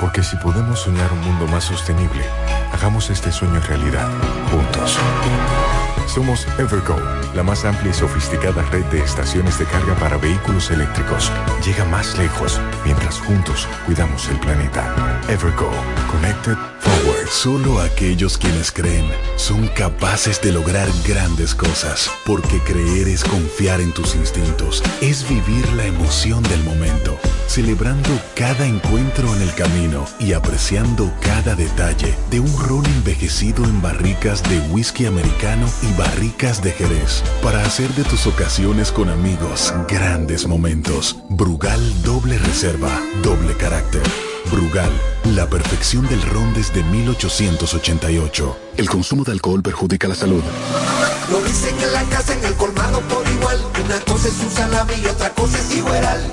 Porque si podemos soñar un mundo más sostenible, hagamos este sueño realidad, juntos. Somos Evergo, la más amplia y sofisticada red de estaciones de carga para vehículos eléctricos. Llega más lejos mientras juntos cuidamos el planeta. Evergo, Connected Forward. Solo aquellos quienes creen son capaces de lograr grandes cosas, porque creer es confiar en tus instintos, es vivir la emoción del momento, celebrando cada encuentro en el camino y apreciando cada detalle de un ron envejecido en barricas de whisky americano y barricas de Jerez, para hacer de tus ocasiones con amigos grandes momentos. Brugal doble reserva, doble carácter. Brugal, la perfección del ron desde 1888. El consumo de alcohol perjudica la salud. Lo dicen en la casa, en el colmado por igual. Una cosa es un salami y otra cosa es igual.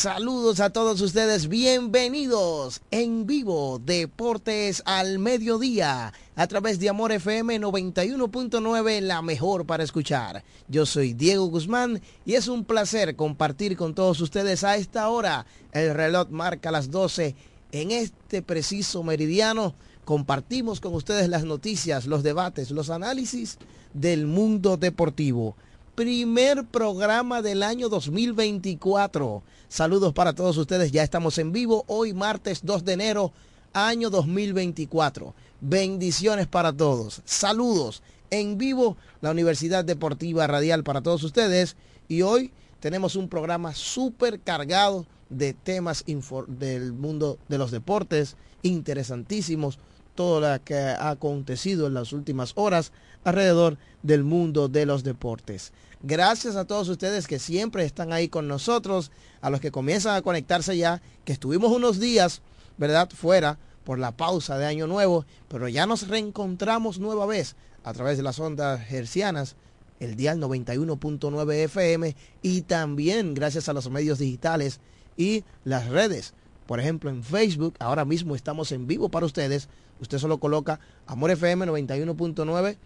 Saludos a todos ustedes, bienvenidos en vivo Deportes al Mediodía a través de Amor FM 91.9, la mejor para escuchar. Yo soy Diego Guzmán y es un placer compartir con todos ustedes a esta hora. El reloj marca las 12 en este preciso meridiano compartimos con ustedes las noticias, los debates, los análisis del mundo deportivo. Primer programa del año 2024. Saludos para todos ustedes, ya estamos en vivo hoy martes 2 de enero, año 2024. Bendiciones para todos. Saludos en vivo, la Universidad Deportiva Radial para todos ustedes. Y hoy tenemos un programa súper cargado de temas del mundo de los deportes, interesantísimos, todo lo que ha acontecido en las últimas horas alrededor del mundo de los deportes. Gracias a todos ustedes que siempre están ahí con nosotros, a los que comienzan a conectarse ya, que estuvimos unos días, ¿verdad?, fuera por la pausa de Año Nuevo, pero ya nos reencontramos nueva vez a través de las ondas hercianas, el dial 91.9 FM y también gracias a los medios digitales y las redes. Por ejemplo, en Facebook, ahora mismo estamos en vivo para ustedes. Usted solo coloca Amor FM 91.9,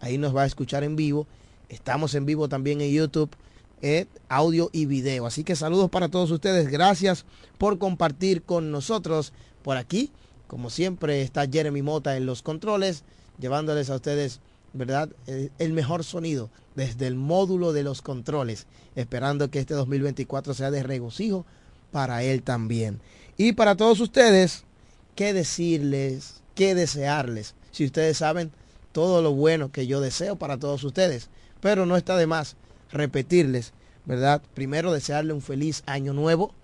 ahí nos va a escuchar en vivo. Estamos en vivo también en YouTube, eh, audio y video. Así que saludos para todos ustedes. Gracias por compartir con nosotros por aquí. Como siempre está Jeremy Mota en los controles, llevándoles a ustedes, ¿verdad? El, mejor sonido desde el módulo de los controles, esperando que este 2024 sea de regocijo para él también. Y para todos ustedes, ¿qué decirles? ¿Qué desearles? Si ustedes saben todo lo bueno que yo deseo para todos ustedes. Pero no está de más repetirles, ¿verdad? Primero desearle un feliz año nuevo.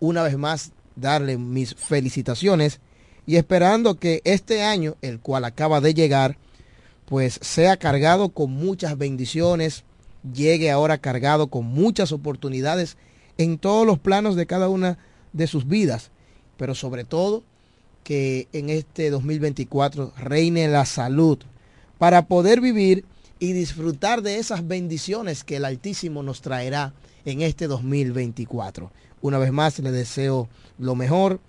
Una vez más, darle mis felicitaciones y esperando que este año, el cual acaba de llegar, pues sea cargado con muchas bendiciones, llegue ahora cargado con muchas oportunidades en todos los planos de cada una de sus vidas, pero sobre todo que en este 2024 reine la salud para poder vivir y disfrutar de esas bendiciones que el Altísimo nos traerá en este 2024. Una vez más le deseo lo mejor,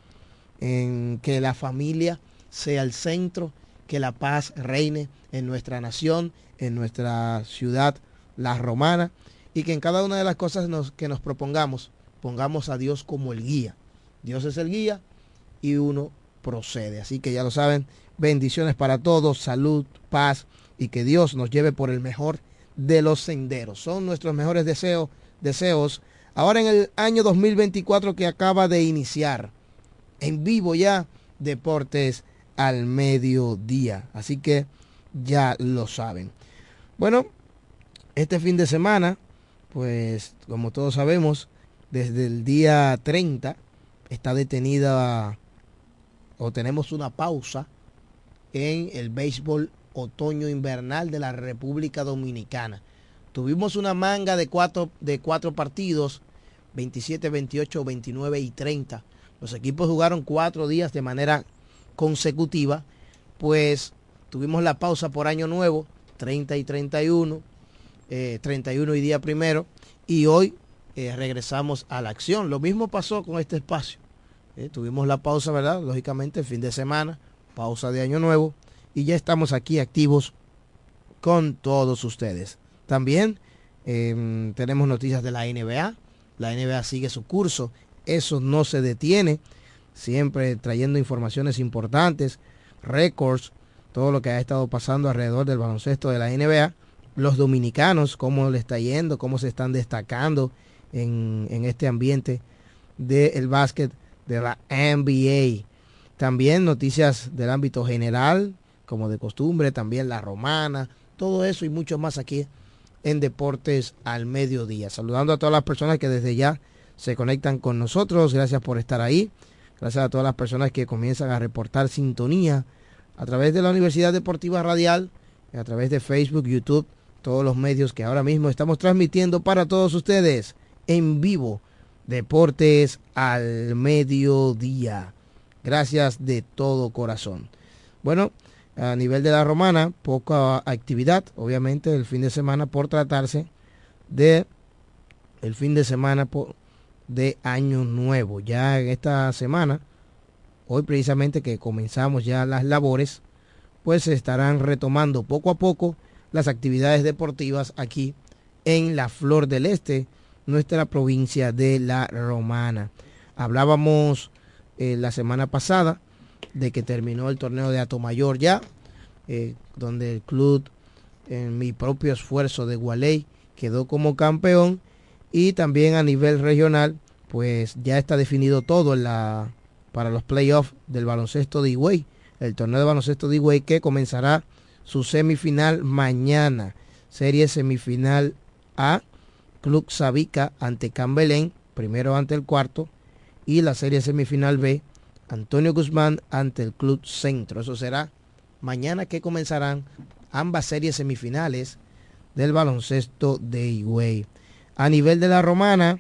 en que la familia sea el centro, que la paz reine en nuestra nación, en nuestra ciudad, la romana, y que en cada una de las cosas que nos propongamos, pongamos a Dios como el guía. Dios es el guía y uno procede. Así que ya lo saben, bendiciones para todos, salud, paz y que Dios nos lleve por el mejor de los senderos. Son nuestros mejores deseos, deseos ahora en el año 2024 que acaba de iniciar. En vivo ya, deportes al mediodía. Así que ya lo saben. Bueno, este fin de semana pues como todos sabemos, desde el día 30 está detenida o tenemos una pausa en el béisbol otoño invernal de la República Dominicana. Tuvimos una manga de cuatro, de cuatro partidos, 27, 28, 29 y 30. Los equipos jugaron cuatro días de manera consecutiva, pues tuvimos la pausa por año nuevo, 30 y 31 31 eh, y día primero, y hoy eh, regresamos a la acción. Lo mismo pasó con este espacio. Eh, tuvimos la pausa, ¿verdad? Lógicamente, fin de semana, pausa de año nuevo, y ya estamos aquí activos con todos ustedes. También em, tenemos noticias de la NBA. La NBA sigue su curso. Eso no se detiene. Siempre trayendo informaciones importantes, récords, todo lo que ha estado pasando alrededor del baloncesto de la NBA los dominicanos, cómo le está yendo, cómo se están destacando en, este ambiente del básquet de la NBA. También noticias del ámbito general, como de costumbre, también la romana, todo eso y mucho más aquí en Deportes al Mediodía. Saludando a todas las personas que desde ya se conectan con nosotros. Gracias por estar ahí. Gracias a todas las personas que comienzan a reportar sintonía a través de la Universidad Deportiva Radial, a través de Facebook, YouTube todos los medios que ahora mismo estamos transmitiendo para todos ustedes en vivo. Deportes al mediodía. Gracias de todo corazón. Bueno, a nivel de la romana, poca actividad, obviamente, el fin de semana por tratarse de el fin de semana de año nuevo. Ya en esta semana, hoy precisamente que comenzamos ya las labores, pues se estarán retomando poco a poco las actividades deportivas aquí en la Flor del Este, nuestra provincia de La Romana. Hablábamos eh, la semana pasada de que terminó el torneo de Atomayor ya, eh, donde el club, en mi propio esfuerzo de Gualey, quedó como campeón. Y también a nivel regional, pues ya está definido todo en la, para los playoffs del baloncesto de Higüey. El torneo de baloncesto de Higüey que comenzará su semifinal mañana. Serie semifinal A, Club Sabica ante Cambelén, primero ante el cuarto. Y la serie semifinal B, Antonio Guzmán ante el Club Centro. Eso será mañana que comenzarán ambas series semifinales del baloncesto de Higüey. A nivel de la romana,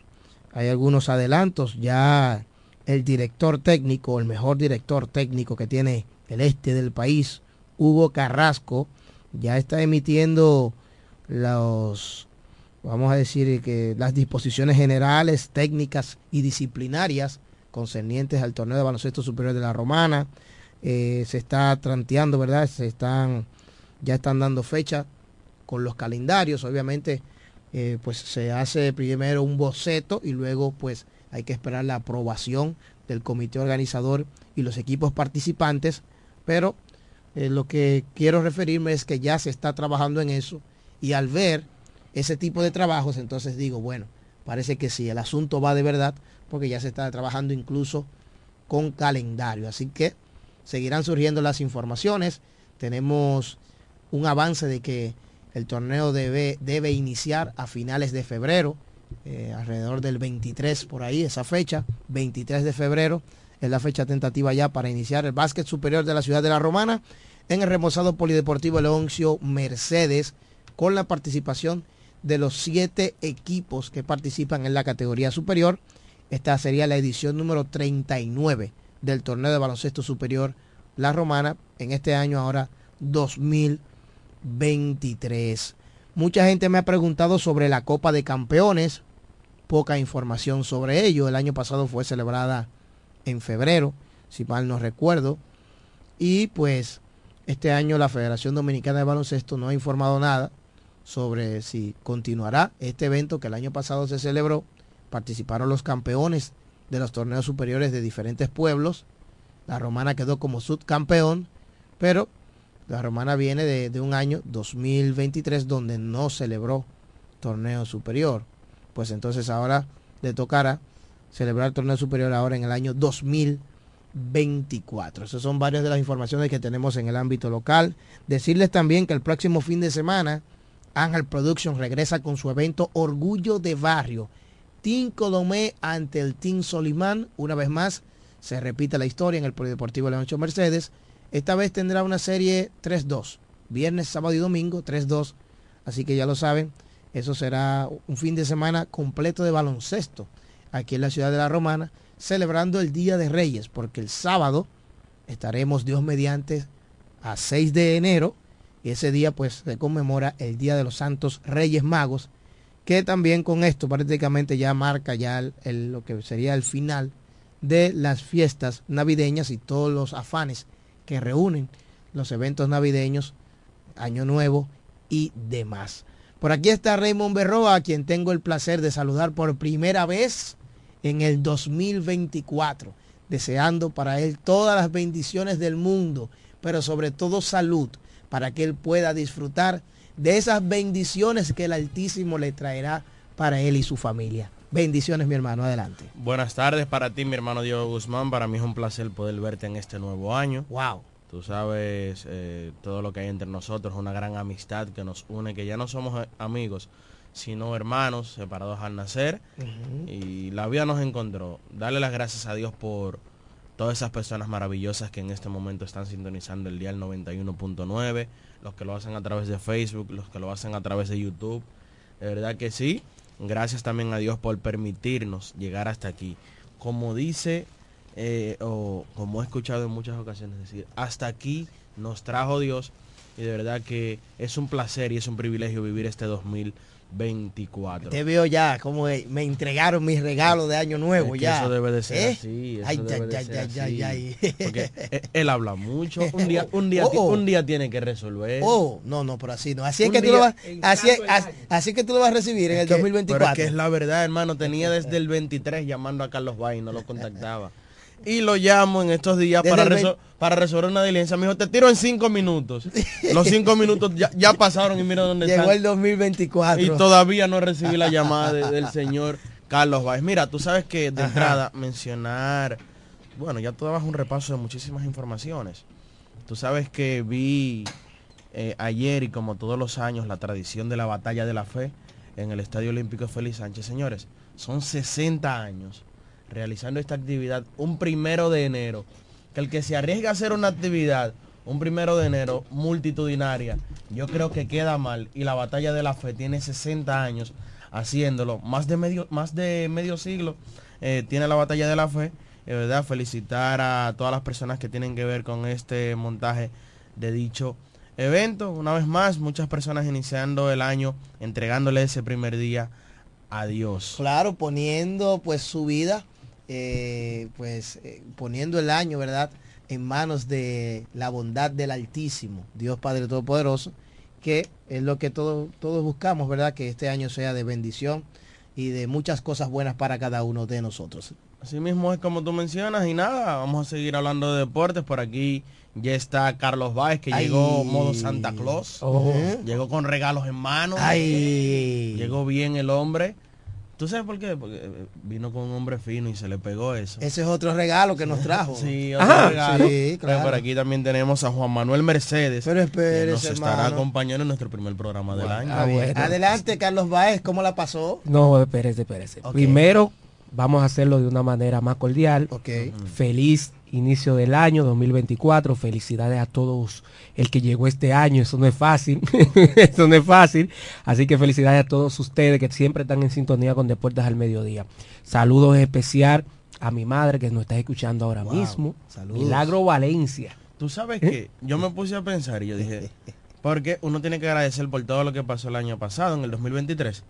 hay algunos adelantos. Ya el director técnico, el mejor director técnico que tiene el este del país, Hugo Carrasco, ya está emitiendo los, vamos a decir que las disposiciones generales, técnicas y disciplinarias concernientes al torneo de baloncesto superior de la Romana. Eh, se está tranteando, ¿verdad? Se están, ya están dando fecha con los calendarios. Obviamente, eh, pues se hace primero un boceto y luego pues hay que esperar la aprobación del comité organizador y los equipos participantes. Pero eh, lo que quiero referirme es que ya se está trabajando en eso y al ver ese tipo de trabajos, entonces digo, bueno, parece que sí, el asunto va de verdad porque ya se está trabajando incluso con calendario. Así que seguirán surgiendo las informaciones. Tenemos un avance de que el torneo debe, debe iniciar a finales de febrero, eh, alrededor del 23 por ahí, esa fecha, 23 de febrero es la fecha tentativa ya para iniciar el básquet superior de la ciudad de la Romana en el remozado polideportivo Leoncio Mercedes con la participación de los siete equipos que participan en la categoría superior. Esta sería la edición número 39 del torneo de baloncesto superior La Romana en este año ahora 2023. Mucha gente me ha preguntado sobre la Copa de Campeones, poca información sobre ello. El año pasado fue celebrada en febrero, si mal no recuerdo. Y pues este año la Federación Dominicana de Baloncesto no ha informado nada sobre si continuará este evento que el año pasado se celebró. Participaron los campeones de los torneos superiores de diferentes pueblos. La romana quedó como subcampeón, pero la romana viene de, de, un año 2023 donde no celebró torneo superior. Pues entonces ahora le tocará celebrar el torneo superior ahora en el año 2024. Esas son varias de las informaciones que tenemos en el ámbito local. Decirles también que el próximo fin de semana Ángel Production regresa con su evento Orgullo de Barrio. Team Colomé ante el Team Solimán. Una vez más, se repite la historia en el Polideportivo Leoncho Mercedes. Esta vez tendrá una serie 3-2. Viernes, sábado y domingo, 3-2. Así que ya lo saben, eso será un fin de semana completo de baloncesto aquí en la ciudad de la Romana, celebrando el Día de Reyes, porque el sábado estaremos Dios mediante a 6 de enero y ese día pues se conmemora el Día de los Santos Reyes Magos, que también con esto prácticamente ya marca ya lo que sería el final de las fiestas navideñas y todos los afanes que reúnen los eventos navideños, Año Nuevo y demás. Por aquí está Raymond Berroa, a quien tengo el placer de saludar por primera vez en el 2024, deseando para él todas las bendiciones del mundo, pero sobre todo salud, para que él pueda disfrutar de esas bendiciones que el Altísimo le traerá para él y su familia. Bendiciones, mi hermano, adelante. Buenas tardes para ti, mi hermano Diego Guzmán. Para mí es un placer poder verte en este nuevo año. Wow. Tú sabes eh, todo lo que hay entre nosotros, una gran amistad que nos une, que ya no somos amigos, sino hermanos separados al nacer. Uh -huh. Y la vida nos encontró. Darle las gracias a Dios por todas esas personas maravillosas que en este momento están sintonizando el día 91.9, los que lo hacen a través de Facebook, los que lo hacen a través de YouTube. De verdad que sí. Gracias también a Dios por permitirnos llegar hasta aquí. Como dice, eh, o como he escuchado en muchas ocasiones decir, hasta aquí nos trajo Dios. Y de verdad que es un placer y es un privilegio vivir este 2024. Te veo ya, como me entregaron mis regalos de año nuevo es ya. Eso debe de ser ¿Eh? así. Eso ay, debe ya, de ya, ser ya, así. ya, ya. Porque él habla mucho. Un día, un día, Oh, oh. un día tiene que resolver. Oh, no, no, pero así no. Así es que tú lo vas, así, es, así, así que tú lo vas a recibir en el que- 2024. Pero es que es la verdad, hermano. Tenía desde el 23 llamando a Carlos y no lo contactaba. y lo llamo en estos días Desde para, el resol- para resolver una diligencia. Me dijo, te tiro en cinco minutos. Los cinco minutos ya, ya pasaron y mira dónde Llegó están. el 2024. Y todavía no recibí la llamada de- del señor Carlos Báez. Mira, tú sabes que de Ajá. entrada mencionar, bueno, ya tú dabas un repaso de muchísimas informaciones. Tú sabes que vi eh, ayer y como todos los años la tradición de la batalla de la fe en el Estadio Olímpico Félix Sánchez. Señores, son 60 años realizando esta actividad un primero de enero. Que el que se arriesga a hacer una actividad un primero de enero multitudinaria, yo creo que queda mal. Y la batalla de la fe tiene 60 años haciéndolo. Más de medio, más de medio siglo eh, tiene la batalla de la fe. De verdad, felicitar a todas las personas que tienen que ver con este montaje de dicho evento. Una vez más, muchas personas iniciando el año, entregándole ese primer día a Dios. Claro, poniendo pues su vida, eh, pues eh, poniendo el año, ¿verdad? En manos de la bondad del Altísimo, Dios Padre Todopoderoso, que es lo que todos, todos buscamos, ¿verdad? Que este año sea de bendición y de muchas cosas buenas para cada uno de nosotros. Así mismo es como tú mencionas y nada, vamos a seguir hablando de deportes. Por aquí ya está Carlos Báez que Ay. llegó modo Santa Claus. Oh. Llegó con regalos en mano. Ay. Llegó bien el hombre. ¿Tú sabes por qué? Porque eh, vino con un hombre fino y se le pegó eso. Ese es otro regalo que nos trajo. Sí, otro Ajá. regalo. Sí, Pero claro. por aquí también tenemos a Juan Manuel Mercedes. Pero espérese, que nos estará hermano. acompañando en nuestro primer programa del año. Ah, bueno. Adelante, Carlos Baez, ¿cómo la pasó? No, espérese, espérese. Ok. Primero, vamos a hacerlo de una manera más cordial. Ok. Feliz inicio del año 2024. Felicidades a todos el que llegó este año. Eso no es fácil. Eso no es fácil. Así que felicidades a todos ustedes que siempre están en sintonía con Deportes al Mediodía. Saludos especial a mi madre que nos está escuchando ahora Wow. mismo. Saludos. Milagro Valencia. Tú sabes que yo me puse a pensar y yo dije, porque uno tiene que agradecer por todo lo que pasó el año pasado, en el 2023.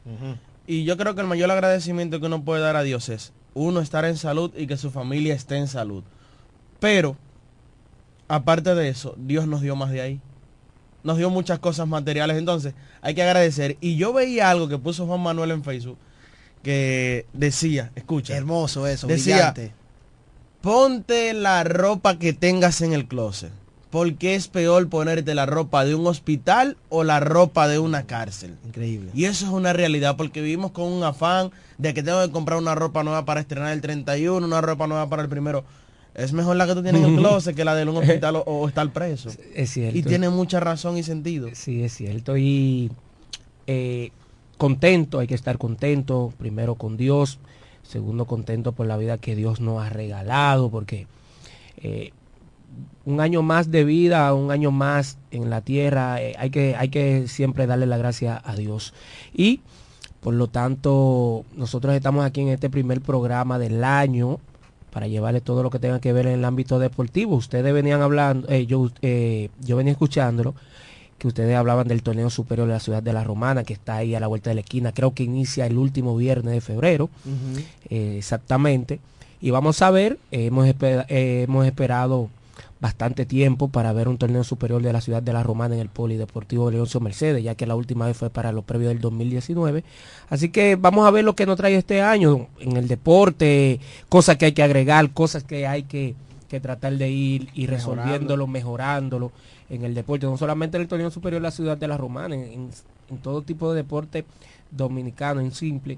Y yo creo que el mayor agradecimiento que uno puede dar a Dios es, uno, estar en salud y que su familia esté en salud. Pero, aparte de eso, Dios nos dio más de ahí. Nos dio muchas cosas materiales, entonces hay que agradecer. Y yo veía algo que puso Juan Manuel en Facebook, que decía, escucha, Hermoso eso, Decía, brillante. ponte la ropa que tengas en el closet. Porque es peor ponerte la ropa de un hospital o la ropa de una cárcel. Increíble. Y eso es una realidad porque vivimos con un afán de que tengo que comprar una ropa nueva para estrenar el 31, una ropa nueva para el primero. Es mejor la que tú tienes en el closet que la de un hospital o, o estar preso. Es cierto. Y tiene mucha razón y sentido. Sí, es cierto. Y eh, contento, hay que estar contento, primero con Dios, segundo contento por la vida que Dios nos ha regalado, porque eh, un año más de vida, un año más en la tierra, eh, hay, que, hay que siempre darle la gracia a Dios. Y por lo tanto, nosotros estamos aquí en este primer programa del año para llevarle todo lo que tenga que ver en el ámbito deportivo. Ustedes venían hablando, eh, yo, eh, yo venía escuchándolo, que ustedes hablaban del torneo superior de la ciudad de la Romana, que está ahí a la vuelta de la esquina. Creo que inicia el último viernes de febrero, eh, exactamente. Y vamos a ver, hemos, hemos esperado bastante tiempo para ver un torneo superior de la ciudad de la Romana en el Polideportivo Leoncio Mercedes, ya que la última vez fue para los previos del 2019. Así que vamos a ver lo que nos trae este año en el deporte, cosas que hay que agregar, cosas que hay que, que tratar de ir y resolviéndolo, mejorándolo en el deporte, no solamente en el torneo superior de la ciudad de la Romana, en, en- en todo tipo de deporte dominicano, en simple,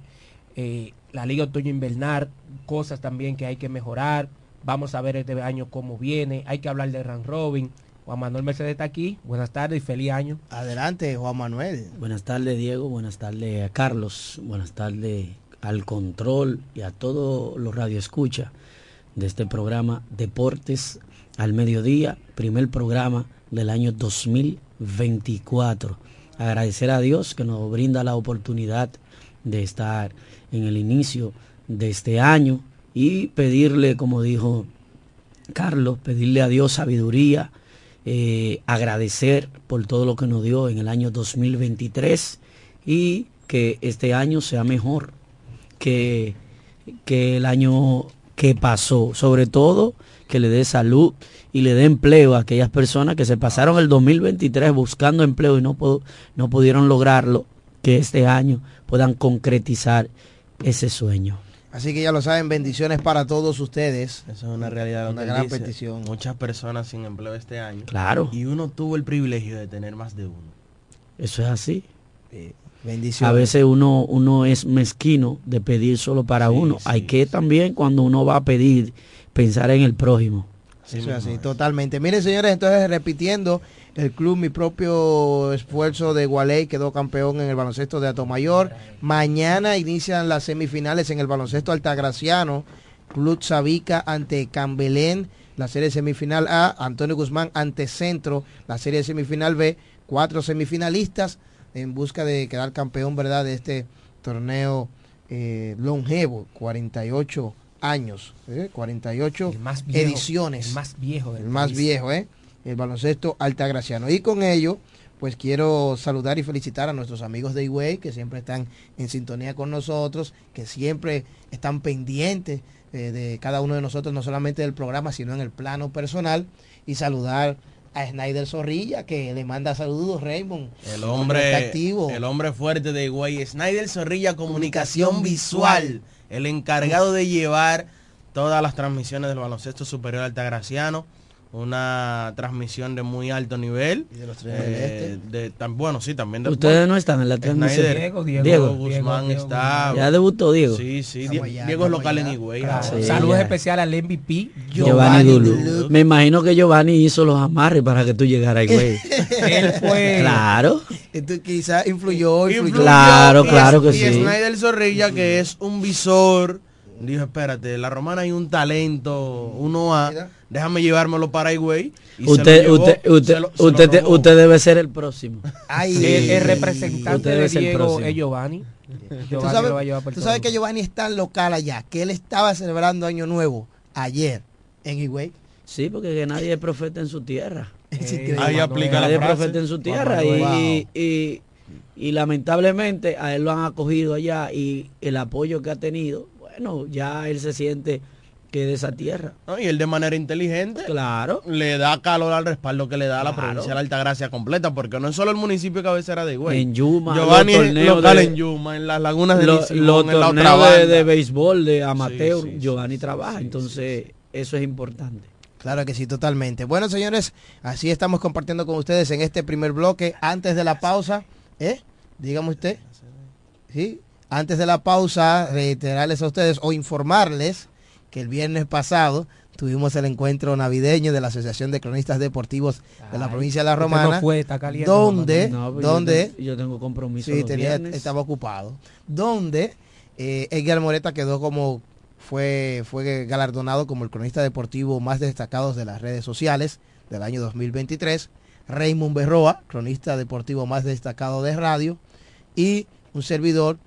eh, la Liga Otoño Invernal, cosas también que hay que mejorar. Vamos a ver este año cómo viene. Hay que hablar de Ran Robin. Juan Manuel Mercedes está aquí. Buenas tardes y feliz año. Adelante, Juan Manuel. Buenas tardes, Diego. Buenas tardes a Carlos. Buenas tardes al control y a todos los radioescuchas de este programa Deportes al Mediodía, primer programa del año 2024. Agradecer a Dios que nos brinda la oportunidad de estar en el inicio de este año y pedirle, como dijo Carlos, pedirle a Dios sabiduría, eh, agradecer por todo lo que nos dio en el año 2023 y que este año sea mejor que, que el año que pasó. Sobre todo que le dé salud y le dé empleo a aquellas personas que se pasaron el 2023 buscando empleo y no, no pudieron lograrlo, que este año puedan concretizar ese sueño. Así que ya lo saben, bendiciones para todos ustedes. Eso es una realidad. Una gran dice. petición. Muchas personas sin empleo este año. Claro. Y uno tuvo el privilegio de tener más de uno. Eso es así. Bendiciones. A veces uno, uno es mezquino de pedir solo para uno. Hay que también cuando uno va a pedir pensar en el prójimo. Eso es así, totalmente. Miren, señores, entonces repitiendo, el club Mi Propio Esfuerzo de Gualey quedó campeón en el baloncesto de Atomayor. Mañana inician las semifinales en el baloncesto altagraciano. Club Sabica ante Cambelén, la serie semifinal A. Antonio Guzmán ante Centro, la serie semifinal B. Cuatro semifinalistas en busca de quedar campeón, ¿verdad? De este torneo eh, longevo, 48 años, ¿eh? 48 El más viejo, ediciones. el más viejo del El más país. viejo, ¿eh? El baloncesto altagraciano. Y con ello, pues quiero saludar y felicitar a nuestros amigos de Higüey que siempre están en sintonía con nosotros, que siempre están pendientes eh, de cada uno de nosotros, no solamente del programa, sino en el plano personal. Y saludar a Snyder Zorrilla, que le manda saludos, Raymond. El hombre, activo. el hombre fuerte de Higüey, Snyder Zorrilla Comunicación Visual, el encargado de llevar todas las transmisiones del baloncesto superior altagraciano, una transmisión de muy alto nivel. Y de los tres del este. de- tan- bueno, sí, también de Ustedes no están en la transmisión. Snyder, Diego, Diego, Diego Guzmán Diego, está. Ya debutó Diego. Sí, sí, allá, Diego es local en. Higüey. Claro. Sí, Saludos ya. especial al MVP Giovanni Giovanni Dulu. Me imagino que Giovanni hizo los amarres para que tú llegaras ahí, güey. Él fue claro. Esto quizás influyó, influyó. Claro, y- claro que y sí. Snyder Zorrilla, que es un visor, dijo, espérate, la romana hay un talento, uno a, déjame llevármelo para Higüey. y se Usted, lo llevó, usted, usted, se lo- se lo usted, usted debe ser el próximo. Ay, el, el representante de Diego es Giovanni. Tú Giovanni sabes, lo va a llevar por tú todo. sabes que Giovanni es tan local allá, que él estaba celebrando Año Nuevo ayer en Higüey. Sí, porque que nadie es profeta en su tierra. Es Eh. Ahí aplica la Nadie es frase. profeta en su tierra. Y, y lamentablemente a él lo han acogido allá y el apoyo que ha tenido, bueno, ya él se siente que de esa tierra. No, y él de manera inteligente Claro. le da calor al respaldo que le da a la Claro. provincia de la Altagracia completa, porque no es solo el municipio cabecera de Higüey. En Yuma, Giovanni los es torneos local de- en Yuma, en las lagunas de Lo- los en la otra de, béisbol, de amateur, Sí, sí, Giovanni sí, trabaja, sí, entonces eso es importante. Claro que sí, totalmente. Bueno, señores, así estamos compartiendo con ustedes en este primer bloque. Antes de la pausa, ¿eh? Dígame usted. ¿Sí? Antes de la pausa, reiterarles a ustedes o informarles que el viernes pasado tuvimos el encuentro navideño de la Asociación de Cronistas Deportivos de la provincia de La no Romana. fue, está caliente, donde, No, pues yo donde, tengo- yo tengo compromiso sí, los tenía, estaba ocupado, donde eh, Edgar Moreta quedó como fue, fue galardonado como el cronista deportivo más destacado de las redes sociales del año 2023. Raymond Berroa, cronista deportivo más destacado de radio, y un servidor,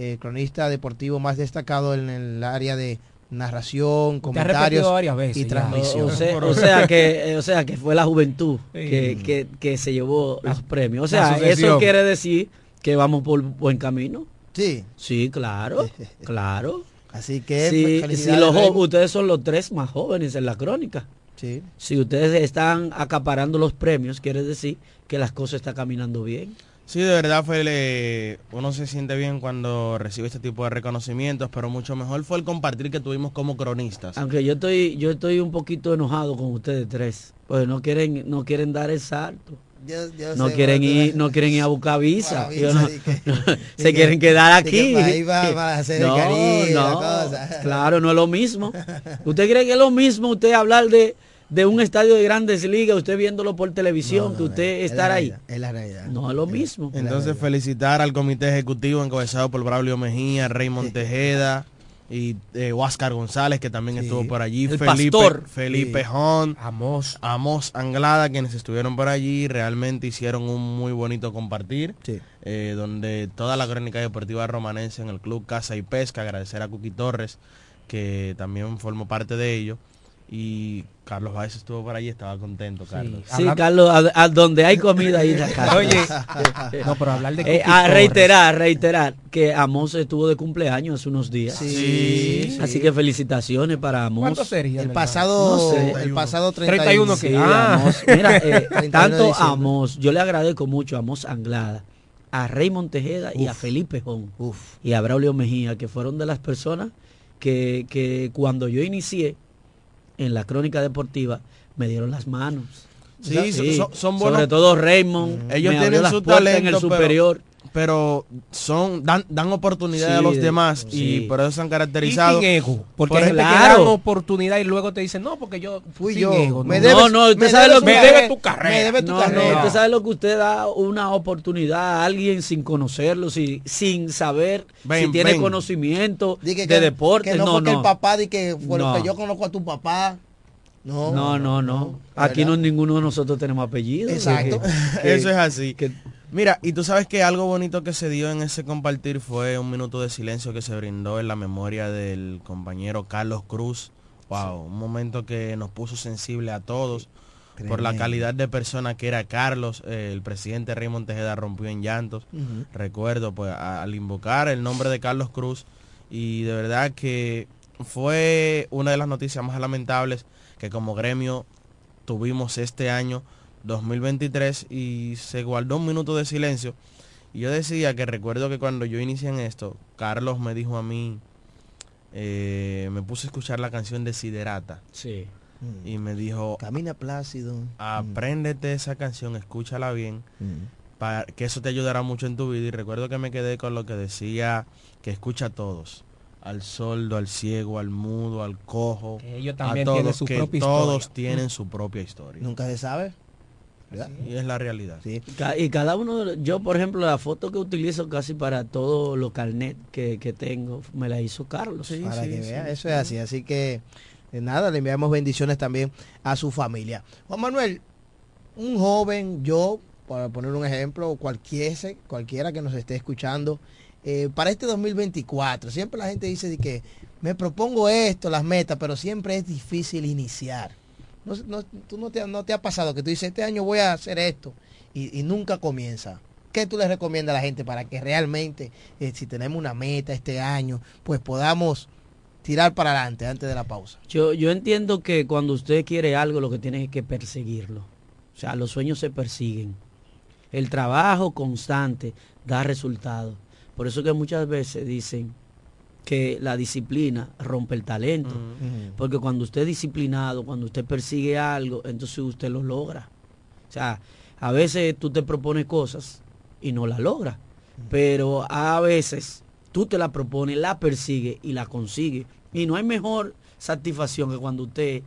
eh, cronista deportivo más destacado en el área de narración, comentarios varias veces y transmisión. O sea, o sea que, eh, o sea que fue la juventud Sí. que, que, que se llevó los premios. O sea, eso quiere decir que vamos por buen camino. Sí, Sí, claro, claro. así que Sí, felicidades, los ustedes son los tres más jóvenes en la crónica. Sí. Si ustedes están acaparando los premios, quiere decir que las cosas están caminando bien. Sí, de verdad fue le- uno se siente bien cuando recibe este tipo de reconocimientos, pero mucho mejor fue el compartir que tuvimos como cronistas. Aunque yo estoy, yo estoy un poquito enojado con ustedes tres, pues no quieren, no quieren dar el salto. Yo- yo No sé, quieren ir, no quieren ir a buscar visa. No- que- se que- quieren quedar que aquí. para hacer el no, Caribe, no, cosa. claro, no es lo mismo. ¿Usted cree que es lo mismo usted hablar de, de un estadio de grandes ligas, usted viéndolo por televisión, No, no, que usted es estar la ahí? realidad, Es la realidad. No es lo mismo. Entonces felicitar al comité ejecutivo encabezado por Braulio Mejía, Raymond Tejeda y eh, Huáscar González que también Sí. estuvo por allí, El Felipe, pastor. Felipe Sí. Jón, Amos. Amos Anglada quienes estuvieron por allí, realmente hicieron un muy bonito compartir. Sí. eh, donde toda la crónica deportiva romanense en el club Casa y Pesca, agradecer a Cookie Torres, que también formó parte de ello, y Carlos Báez estuvo por allí, estaba contento, Carlos. Sí, Carlos, a, a donde hay comida ahí la casa. Oye, no, pero hablar de Eh, a reiterar, reiterar que Amos estuvo de cumpleaños hace unos días. Sí, sí. Así que felicitaciones para Amos. ¿Cuánto sería? El pasado, No sé. el pasado 31 31. que- Sí, Ah. Amos. Mira, eh, 31 de tanto Amos, yo le agradezco mucho a Amos Anglada, a Raymond Tejeda y a. Felipe Jón Uf. y a Braulio Mejía, que fueron de las personas que, que cuando yo inicié en la crónica deportiva, me dieron las manos. Sí, son- son buenos. Sobre todo Raymond. Ellos me abrió tienen su talento en el pero- superior. Pero, son dan, dan oportunidad Sí, a los de- demás sí. y por eso se han Y caracterizado. sin ego. Porque Por gente que dan claro. oportunidad y luego te dicen, no, porque yo fui yo. ego. Me no. debes- no, no, usted me sabe lo que me debe tu carrera. Me debe tu No, carrera. no, usted sabe lo que usted da una oportunidad a alguien sin conocerlo, sin, sin saber si tiene ven. conocimiento de que- deporte. Que no, no, fue que el papá di que fue lo No. que yo conozco a tu papá. No, No, no, Aquí no ninguno de nosotros tenemos apellido. Exacto. Que- Eso es así. que- Mira, y tú sabes que algo bonito que se dio en ese compartir fue un minuto de silencio que se brindó en la memoria del compañero Carlos Cruz. Wow, un momento que nos puso sensible a todos por la calidad de persona que era Carlos. Eh, el presidente Raymond Tejeda rompió en llantos. Recuerdo, pues, a- al invocar el nombre de Carlos Cruz y de verdad que fue una de las noticias más lamentables que como gremio tuvimos este año 2023 y se guardó un minuto de silencio. Y yo decía que recuerdo que cuando yo inicié en esto, Carlos me dijo a mí, eh, me puse a escuchar la canción de Siderata Sí. y me dijo, Camina plácido. apréndete esa canción, escúchala bien, Mm. para que eso te ayudará mucho en tu vida. Y recuerdo que me quedé con lo que decía que escucha a todos, al sordo, al ciego, al mudo, al cojo, Que ellos a también todos, tienen su que propia todos historia. tienen su propia historia. Nunca se sabe. ¿verdad? Y es la realidad. Sí. Y cada uno, de- yo por ejemplo, la foto que utilizo casi para todos los carnet que, que tengo, me la hizo Carlos. para que vea, eso es así. Así que eh, nada, le enviamos bendiciones también a su familia. Juan Manuel, un joven, yo, para poner un ejemplo, cualquiera, cualquiera que nos esté escuchando, eh, para este 2024, siempre la gente dice de que me propongo esto, las metas, pero siempre es difícil iniciar. No, no- tú no te, no ha pasado que tú dices, este año voy a hacer esto y, nunca comienza. ¿Qué tú le recomiendas a la gente para que realmente, eh, si tenemos una meta este año, pues podamos tirar para adelante antes de la pausa? Yo, yo entiendo que cuando usted quiere algo, lo que tiene es que perseguirlo. O sea, los sueños se persiguen. El trabajo constante da resultados. Por eso que muchas veces dicen que la disciplina rompe el talento. Porque cuando usted es disciplinado, cuando usted persigue algo, entonces usted lo logra. O sea, a veces tú te propones cosas y no las logras. Pero a veces tú te la propones, la persigues y la consigues. Y no hay mejor satisfacción que cuando usted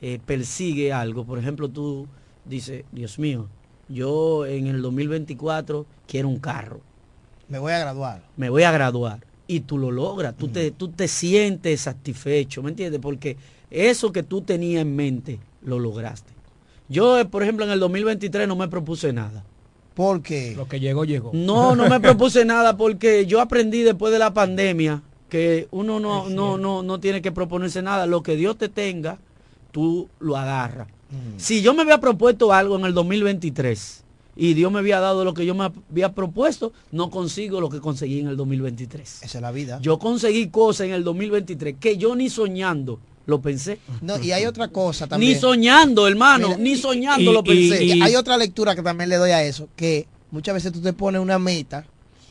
eh, persigue algo. Por ejemplo, tú dices, Dios mío, yo en el 2024 quiero un carro Me voy a graduar. me voy a graduar y tú lo logras, tú, te, tú te sientes satisfecho, ¿me entiendes? Porque eso que tú tenías en mente lo lograste. Yo, por ejemplo, en el 2023 no me propuse nada. Porque Lo que llegó, llegó. No, no me propuse nada porque yo aprendí después de la pandemia que uno no, no, no, no tiene que proponerse nada. Lo que Dios te tenga, tú lo agarras. Si yo me había propuesto algo en el 2023 y Dios me había dado lo que yo me había propuesto, no consigo lo que conseguí en el 2023. esa es la vida. Yo conseguí cosas en el 2023 que yo ni soñando lo pensé. No, y hay otra cosa también. Ni soñando, hermano, Mira, ni soñando y- lo pensé. y hay otra lectura que también le doy a eso, que muchas veces tú te pones una meta,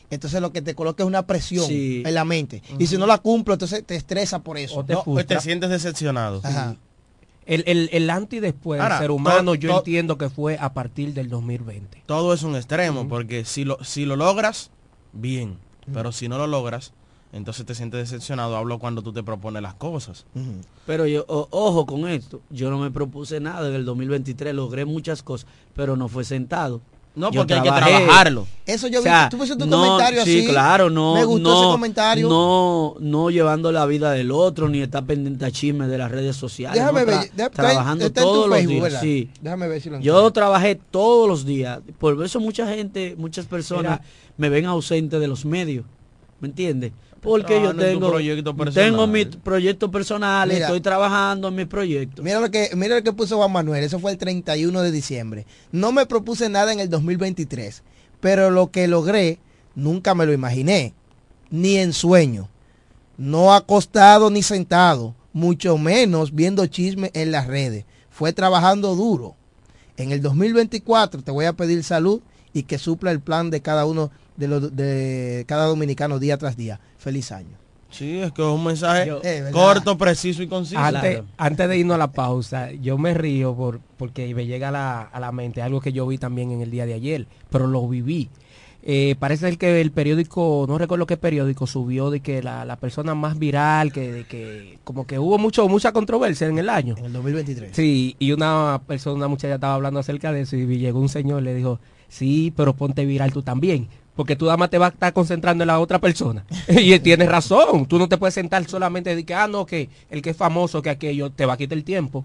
entonces lo que te coloca es una presión Sí. en la mente. Y si no la cumplo, entonces te estresa por eso. O te No, pues te sientes decepcionado. Ajá. El, el, el antes y después Ahora, del ser humano, to- yo to- entiendo que fue a partir del 2020. Todo es un extremo, porque si lo, si lo logras, bien. Pero si no lo logras, entonces te sientes decepcionado. Hablo cuando tú te propones las cosas. Pero yo, o- ojo con esto, yo no me propuse nada en el 2023, logré muchas cosas, pero no fue sentado. No, Yo porque hay que trabajarlo. Eso yo O sea, vi, tú pusiste un no, comentario sí, así. claro, no. Me gustó no, ese comentario. No, no llevando la vida del otro, ni estar pendiente a chismes de las redes sociales. Déjame no, ver, trabajando está en tu todos los Facebook, días. Sí. Déjame ver si lo Yo trabajé todos los días. Por eso mucha gente, muchas personas Era- me ven ausente de los medios. ¿Me entiendes? Porque yo tengo, proyecto personal. tengo mis proyectos personales, estoy trabajando en mis proyectos. Mira lo que mira lo que puso Juan Manuel, eso fue el 31 de diciembre. No me propuse nada en el 2023, pero lo que logré nunca me lo imaginé, ni en sueño. No acostado ni sentado, mucho menos viendo chisme en las redes. Fue trabajando duro. En el 2024 te voy a pedir salud y que supla el plan de cada uno de los de cada dominicano día tras día. Feliz año. Sí, es que es un mensaje Yo- Eh, corto, preciso y conciso. Antes, antes de irnos a la pausa, yo me río por, porque me llega a la, a la mente algo que yo vi también en el día de ayer, pero lo viví. Eh, parece que el periódico, no recuerdo qué periódico, subió de que la, la persona más viral, que, de que como que hubo mucho mucha controversia en el año. En el 2023. Sí, y una persona, una muchacha estaba hablando acerca de eso y llegó un señor y le dijo, sí, pero ponte viral tú también. Porque tú nada más te vas a estar concentrando en la otra persona. y tienes razón. Tú no te puedes sentar solamente de que, ah, no, que el que es famoso, que aquello, te va a quitar el tiempo.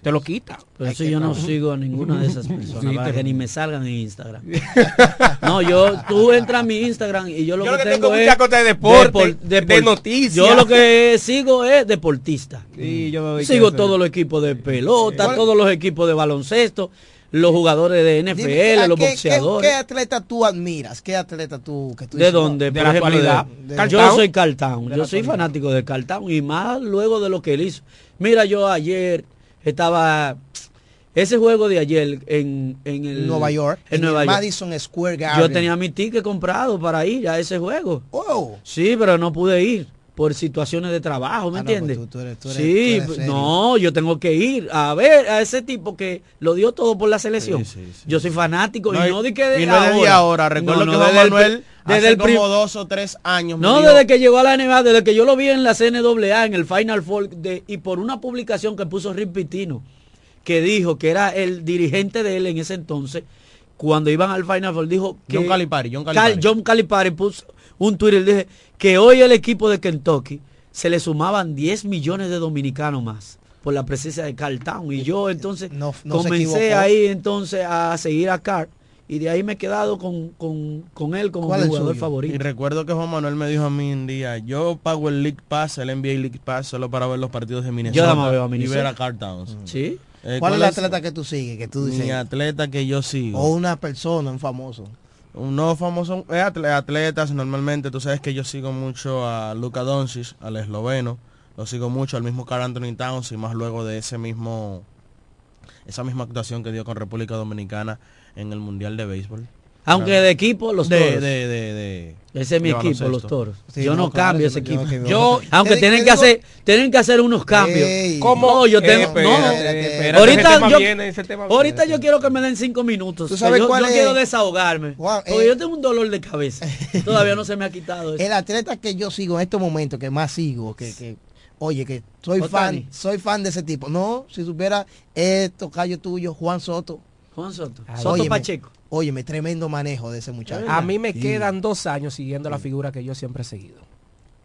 Te lo quita. Por eso yo no sigo a ninguna de esas personas, Sí, para te- que ni me salgan en Instagram. No, yo, tú entras a mi Instagram y yo lo Yo que lo que tengo tengo es... muchas cosas de deporte, depor- de noticias. Yo lo que sigo es deportista. Sí, yo Sigo todos los equipos de pelota, ¿Cuál- todos los equipos de baloncesto, los jugadores de NFL, Dime, ¿a los qué- boxeadores. ¿Qué, atleta tú admiras? ¿Qué atleta tú que tú ¿De dónde? wow? Por ejemplo, de- de- yo soy Cartown, De yo la soy fanático de Cartown y más luego de lo que él hizo. Mira, yo ayer estaba ese juego de ayer en, en el Nueva York, en en Nueva el York. Madison Square Garden. Yo tenía mi ticket comprado para ir a ese juego. Wow. Sí, pero no pude ir por situaciones de trabajo, ¿me Ah, no, pues entiendes? sí, no, yo tengo que ir a ver a ese tipo que lo dio todo por la selección. Yo soy fanático No, y no de que de y no desde ahora. Recuerdo No, que Juan Manuel desde hace el como dos o tres años. no, dijo- desde que llegó a la NBA, desde que yo lo vi en la CNAA, en el Final Four, de- y por una publicación que puso Rick Pitino, que dijo que era el dirigente de él en ese entonces, cuando iban al Final Four, dijo que... John Calipari, John Cal- Calipari. John Calipari puso un Twitter, dije que hoy el equipo de Kentucky se le sumaban 10 millones de dominicanos más por la presencia de Carl Town. Y yo entonces no comencé ahí entonces a seguir a Carl. Y de ahí me he quedado con, con, con él como mi jugador favorito. Y recuerdo que Juan Manuel me dijo a mí un día, yo pago el League Pass, el NBA League Pass, solo para ver los partidos de Minnesota. más veo a Y Minnesota. ver a Carl Towns. Sí. Eh, ¿Cuál es el atleta que tú sigues? Que tú Mi dices, atleta que yo sigo. o una persona, un famoso. Un no famoso es atle- atletas normalmente tú sabes que yo sigo mucho a Luka Doncic al esloveno lo sigo mucho al mismo Carl Anthony Towns y más luego de ese mismo esa misma actuación que dio con República Dominicana en el mundial de béisbol Aunque de equipo, los de, toros. de, de, de- Ese es mi equipo, los toros. Sí, yo no, no, claro, cambio yo ese no- yo equipo. no Yo, aunque ¿Qué- tienen qué que hacer, tienen que hacer unos cambios. Ey. ¿Cómo? Yo tengo, Espérate, no. espérate. ahorita Ese tema yo, viene, ese tema ahorita viene. yo quiero que me den cinco minutos. ¿Tú sabes yo cuál yo es? quiero desahogarme. Porque eh, yo tengo un dolor de cabeza. Todavía no se me ha quitado eso. El atleta que yo sigo en estos momentos, que más sigo, que, que oye, que soy Otani. fan, soy fan de ese tipo. No, si supiera esto, callo tuyo, Juan Soto. Juan Soto. Ay, Soto óyeme, Pacheco. Óyeme, tremendo manejo de ese muchacho. A mí me Sí. quedan dos años siguiendo la figura que yo siempre he seguido.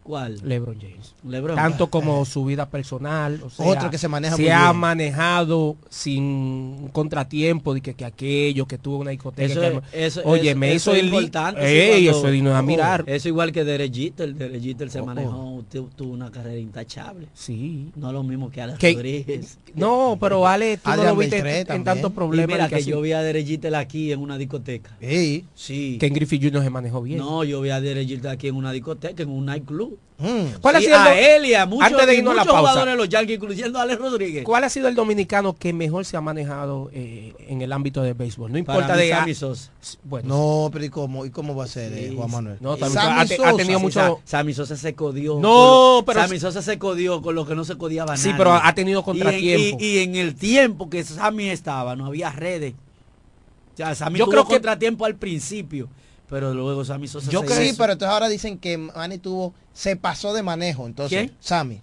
¿Cuál? LeBron James. LeBron. Tanto como su vida personal. O sea, Otro que se maneja muy Se ha bien. manejado sin un contratiempo de que, que aquello, que tuvo una discoteca. Eso, que Oye, eso- me eso hizo es el importante. Ey, eso es digno de admirar. Eso igual que Derek Jeter. Derek Jeter se Oh, manejó, tu- tuvo una carrera intachable. Sí. No lo mismo que Alex Que- Rodríguez. No, pero Ale, tú no Adrián lo viste Beltré en, tantos problemas. mira que así- yo vi a Derek Jeter aquí en una discoteca. Sí. Sí. que en Griffith Jr. se manejó bien. No, yo vi a Derek Jeter aquí en una discoteca, en un nightclub. Mm. ¿Cuál ha Sí, sido el a él y a muchos, Antes de y irnos a la pausa. jugadores de los Yankees, incluyendo a Alex Rodríguez. ¿Cuál ha sido el dominicano que mejor se ha manejado eh, en el ámbito del béisbol? No importa de Sammy Sosa. Bueno, No, pero ¿y cómo, ¿y cómo va a ser eh, Sí, Juan sí. Manuel? No, Sammy ha te- ha Sosa. tenido Sí, mucho- Sa- Sammy Sosa se codió. No, con- pero- Sammy Sosa se codió con lo que no se codiaba Sí, nadie. pero ha tenido Y en- contratiempo. Y, y en el tiempo que Sammy estaba, no había redes. O sea, Sammy Yo tuvo creo que- contratiempo al principio, pero luego Sammy Sosa Yo creo sí, pero entonces ahora dicen que Manny tuvo, se pasó de manejo, entonces, ¿Quién? Sammy.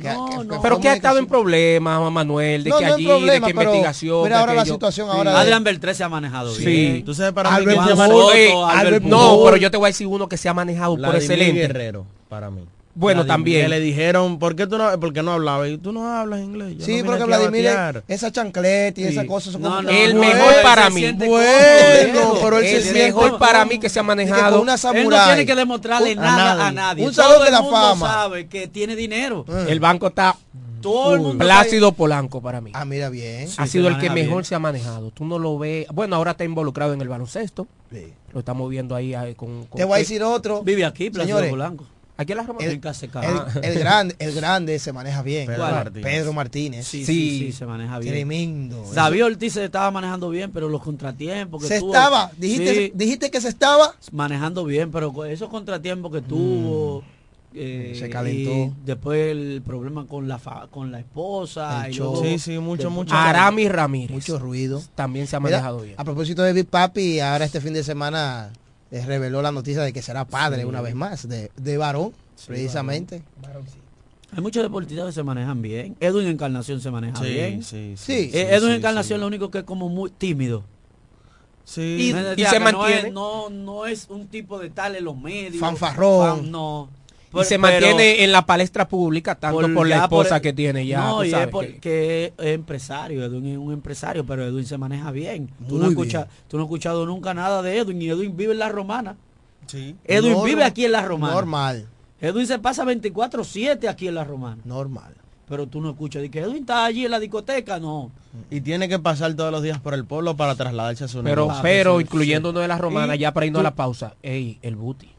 Que- No, que- no. pero que ha estado en problemas, Juan Manuel, de No, que allí, problema, de que pero investigación. mira ahora la situación Sí. ahora de- Adrian Beltré se ha manejado Sí. bien. tú sabes para mí Albert? Soto, Albert No, pero yo te voy a decir uno que se ha manejado por excelente. Guerrero para mí Bueno, Vladimir, también. le dijeron ¿por qué tú no por qué no hablabas? y tú no hablas inglés Yo Sí, no porque a Vladimir, batear". esa chancleta y Sí. esas cosas son No, como no, el no, mejor él para se mí. Bueno, pero él se siente mejor para mí que se ha manejado. una Él no samurai. tiene que demostrarle Un- nada a nadie. Un Todo salón de el la mundo fama. sabe que tiene dinero. Mm. El banco está Todo el mundo Plácido Polanco para mí. Ah, mira bien. Sí, ha sido el que mejor bien. se ha manejado. Tú no lo ves. Bueno, ahora está involucrado en el baloncesto. Sí. Lo estamos viendo ahí, ahí con, con- Te voy a decir otro. Vive aquí, Plácido Señores, Polanco. Aquí en la Roma. El- de El, el grande, el grande se maneja bien. Pedro ¿Cuál? Martínez. Pedro Martínez. Sí, Sí. sí, sí, se maneja bien. Tremendo. David Ortiz se estaba manejando bien, pero los contratiempos que se tuvo. estaba, dijiste, Sí, dijiste que se estaba. manejando bien, pero con esos contratiempos que tuvo. eh, Se calentó. y después el problema con la fa- con la esposa. Y luego- Sí, sí, mucho, después- mucho. Aramis Ramírez. Mucho ruido. También se ha Mira, manejado bien. A propósito de Big Papi, ahora este fin de semana reveló la noticia de que será padre Sí. una vez más, de, de varón, precisamente. Hay muchos deportistas que se manejan bien. Edwin Encarnación se maneja Sí, bien. sí, Sí. Eh, sí, Edwin sí, Encarnación sí. lo único que es como muy tímido. Sí. Y- se que no es- mantiene. No, no es un tipo de tal en los medios. Fanfarrón. fan- no. Y se pero mantiene en la palestra pública tanto por, la esposa que tiene ya. No, y sabes es porque es empresario. Edwin es un empresario, pero Edwin se maneja bien. Tú no, Muy escuchas, tú no has escuchado nunca nada de Edwin y Edwin vive en la romana. Sí. Edwin vive aquí en la romana. Normal, Edwin se pasa 24-7 aquí en la romana. normal. Pero tú no escuchas de que Edwin está allí en la discoteca, no. Y tiene que pasar todos los días por el pueblo para trasladarse a su Pero, negocio. pero sí, incluyendo uno de las romanas, ya para irnos tú- a la pausa, ey, el Buti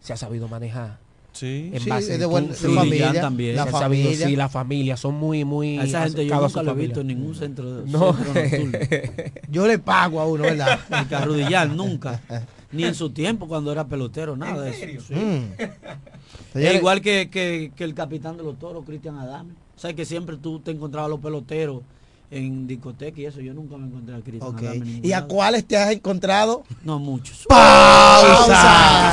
se ha sabido manejar. Sí. En Sí, base es de buen- de sí, familia, también. la ha sabido, familia. sí, la familia, son muy, muy A esa gente yo nunca lo he familia. visto en ningún centro, No. centro nocturno. Yo le pago a uno, ¿verdad? Ni que arrodillar, nunca. Ni en su tiempo cuando era pelotero, nada de eso. Sí. Mm. Es igual que, que- que el capitán de los toros, Cristian Adame. O sea que siempre tú te encontrabas a los peloteros en discoteca y eso. Yo nunca me encontré a Cristian ok. Adame. ¿Y a cuáles te has encontrado? No muchos. ¡Pausa!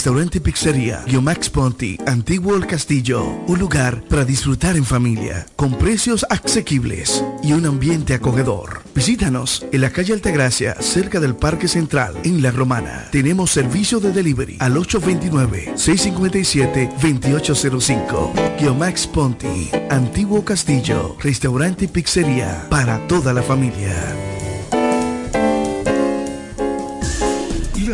Restaurante y Pizzería Guiomax Ponti, Antiguo El Castillo. Un lugar para disfrutar en familia, con precios asequibles y un ambiente acogedor. Visítanos en la calle Altagracia, cerca del Parque Central, en La Romana. Tenemos servicio de delivery al 829-657-2805. Guiomax Ponti, Antiguo Castillo, Restaurante y Pizzería para toda la familia.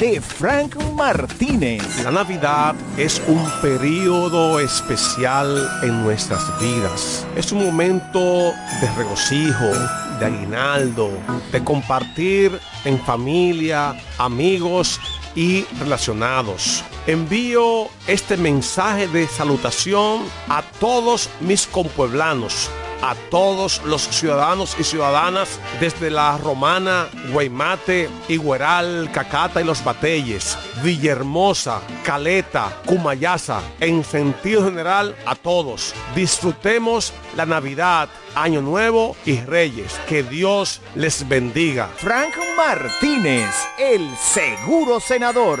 de Frank Martínez. La Navidad es un periodo especial en nuestras vidas. Es un momento de regocijo, de aguinaldo, de compartir en familia, amigos y relacionados. Envío este mensaje de salutación a todos mis compueblanos a todos los ciudadanos y ciudadanas desde la Romana, Guaymate, Igueral, Cacata y Los Batelles, Villahermosa, Caleta, Cumayasa, en sentido general a todos. Disfrutemos la Navidad, Año Nuevo y Reyes. Que Dios les bendiga. Frank Martínez, el seguro senador.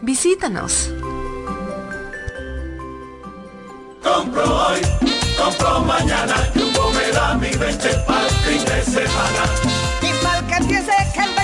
Visítanos. Compro hoy, compro mañana, Jumbo me da mi 20 para el fin de semana. Y mal que empiece que el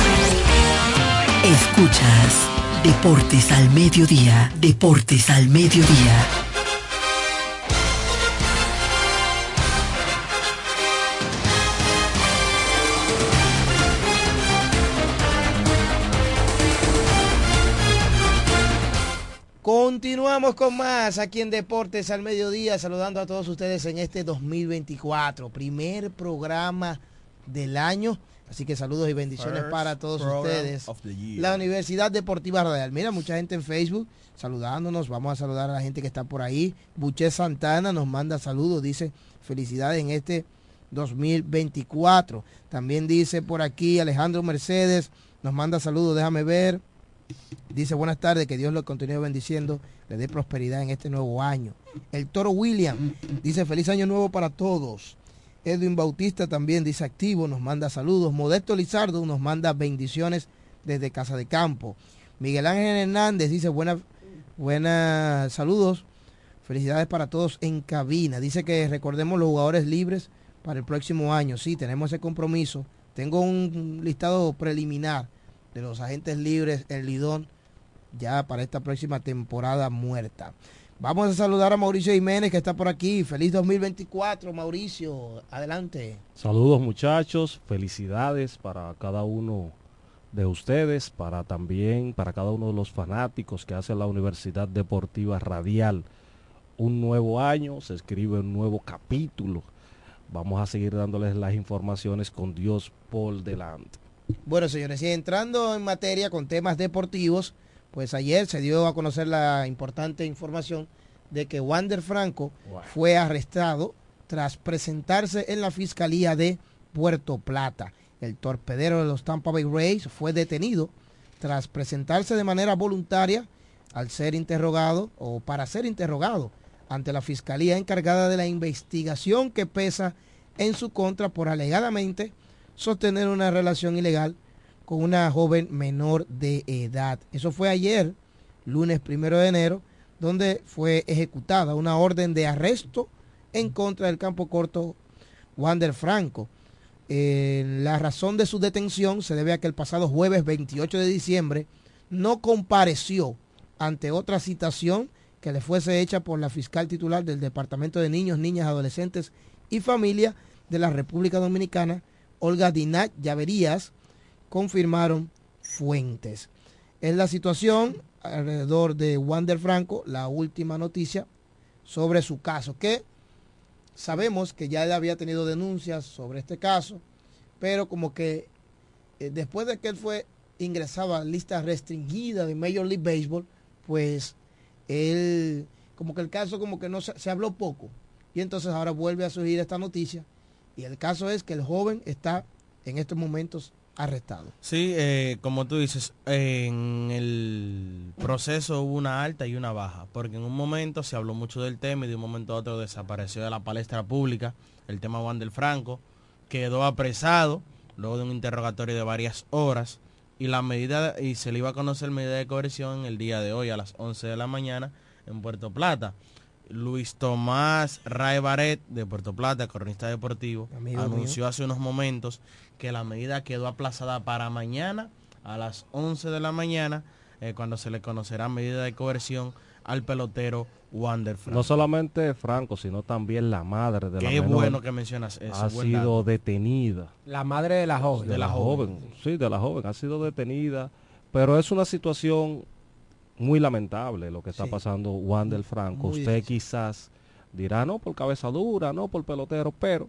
Escuchas Deportes al Mediodía, Deportes al Mediodía. Continuamos con más aquí en Deportes al Mediodía, saludando a todos ustedes en este 2024, primer programa del año. Así que saludos y bendiciones First para todos ustedes. La Universidad Deportiva Radial. Mira, mucha gente en Facebook saludándonos. Vamos a saludar a la gente que está por ahí. Buché Santana nos manda saludos. Dice felicidades en este 2024. También dice por aquí Alejandro Mercedes. Nos manda saludos. Déjame ver. Dice buenas tardes, que Dios lo continúe bendiciendo, le dé prosperidad en este nuevo año. El Toro William dice feliz año nuevo para todos. Edwin Bautista también dice activo, nos manda saludos. Modesto Lizardo nos manda bendiciones desde Casa de Campo. Miguel Ángel Hernández dice buenas saludos. Felicidades para todos en cabina. Dice que recordemos los jugadores libres para el próximo año. Sí, tenemos ese compromiso. Tengo un listado preliminar de los agentes libres en Lidón ya para esta próxima temporada muerta. Vamos a saludar a Mauricio Jiménez que está por aquí. Feliz 2024, Mauricio. Adelante. Saludos muchachos, felicidades para cada uno de ustedes, para también para cada uno de los fanáticos que hace la Universidad Deportiva Radial. Un nuevo año, se escribe un nuevo capítulo. Vamos a seguir dándoles las informaciones con Dios por delante. Bueno, señores, y entrando en materia con temas deportivos, pues ayer se dio a conocer la importante información de que Wander Franco fue arrestado tras presentarse en la Fiscalía de Puerto Plata. El torpedero de los Tampa Bay Rays fue detenido tras presentarse de manera voluntaria al ser interrogado o para ser interrogado ante la Fiscalía encargada de la investigación que pesa en su contra por alegadamente sostener una relación ilegal con una joven menor de edad. Eso fue ayer, lunes primero de enero, donde fue ejecutada una orden de arresto en contra del campo corto Wander Franco. Eh, la razón de su detención se debe a que el pasado jueves 28 de diciembre no compareció ante otra citación que le fuese hecha por la fiscal titular del Departamento de Niños, Niñas, Adolescentes y Familia de la República Dominicana, Olga Dinat Llaverías, confirmaron fuentes. Es la situación alrededor de Wander Franco, la última noticia sobre su caso, que sabemos que ya él había tenido denuncias sobre este caso, pero como que eh, después de que él fue ingresado a lista restringida de Major League Baseball, pues él, como que el caso como que no se habló poco. Y entonces ahora vuelve a surgir esta noticia. Y el caso es que el joven está en estos momentos arrestado. Sí, eh, como tú dices, en el proceso hubo una alta y una baja, porque en un momento se habló mucho del tema y de un momento a otro desapareció de la palestra pública el tema Juan del Franco, quedó apresado luego de un interrogatorio de varias horas y la medida y se le iba a conocer medida de coerción el día de hoy a las 11 de la mañana en Puerto Plata. Luis Tomás Ray Baret de Puerto Plata, cronista deportivo, Amigo anunció hace unos momentos que la medida quedó aplazada para mañana a las 11 de la mañana, eh, cuando se le conocerá medida de coerción al pelotero Wander Franco. No solamente Franco, sino también la madre de la Qué menor bueno que mencionas eso, Ha sido dato. detenida. La madre de la joven. De la joven, sí, de la joven, ha sido detenida, pero es una situación muy lamentable lo que está Sí. pasando Wander Franco. Muy Usted difícil. quizás dirá, no por cabeza dura, no por pelotero, pero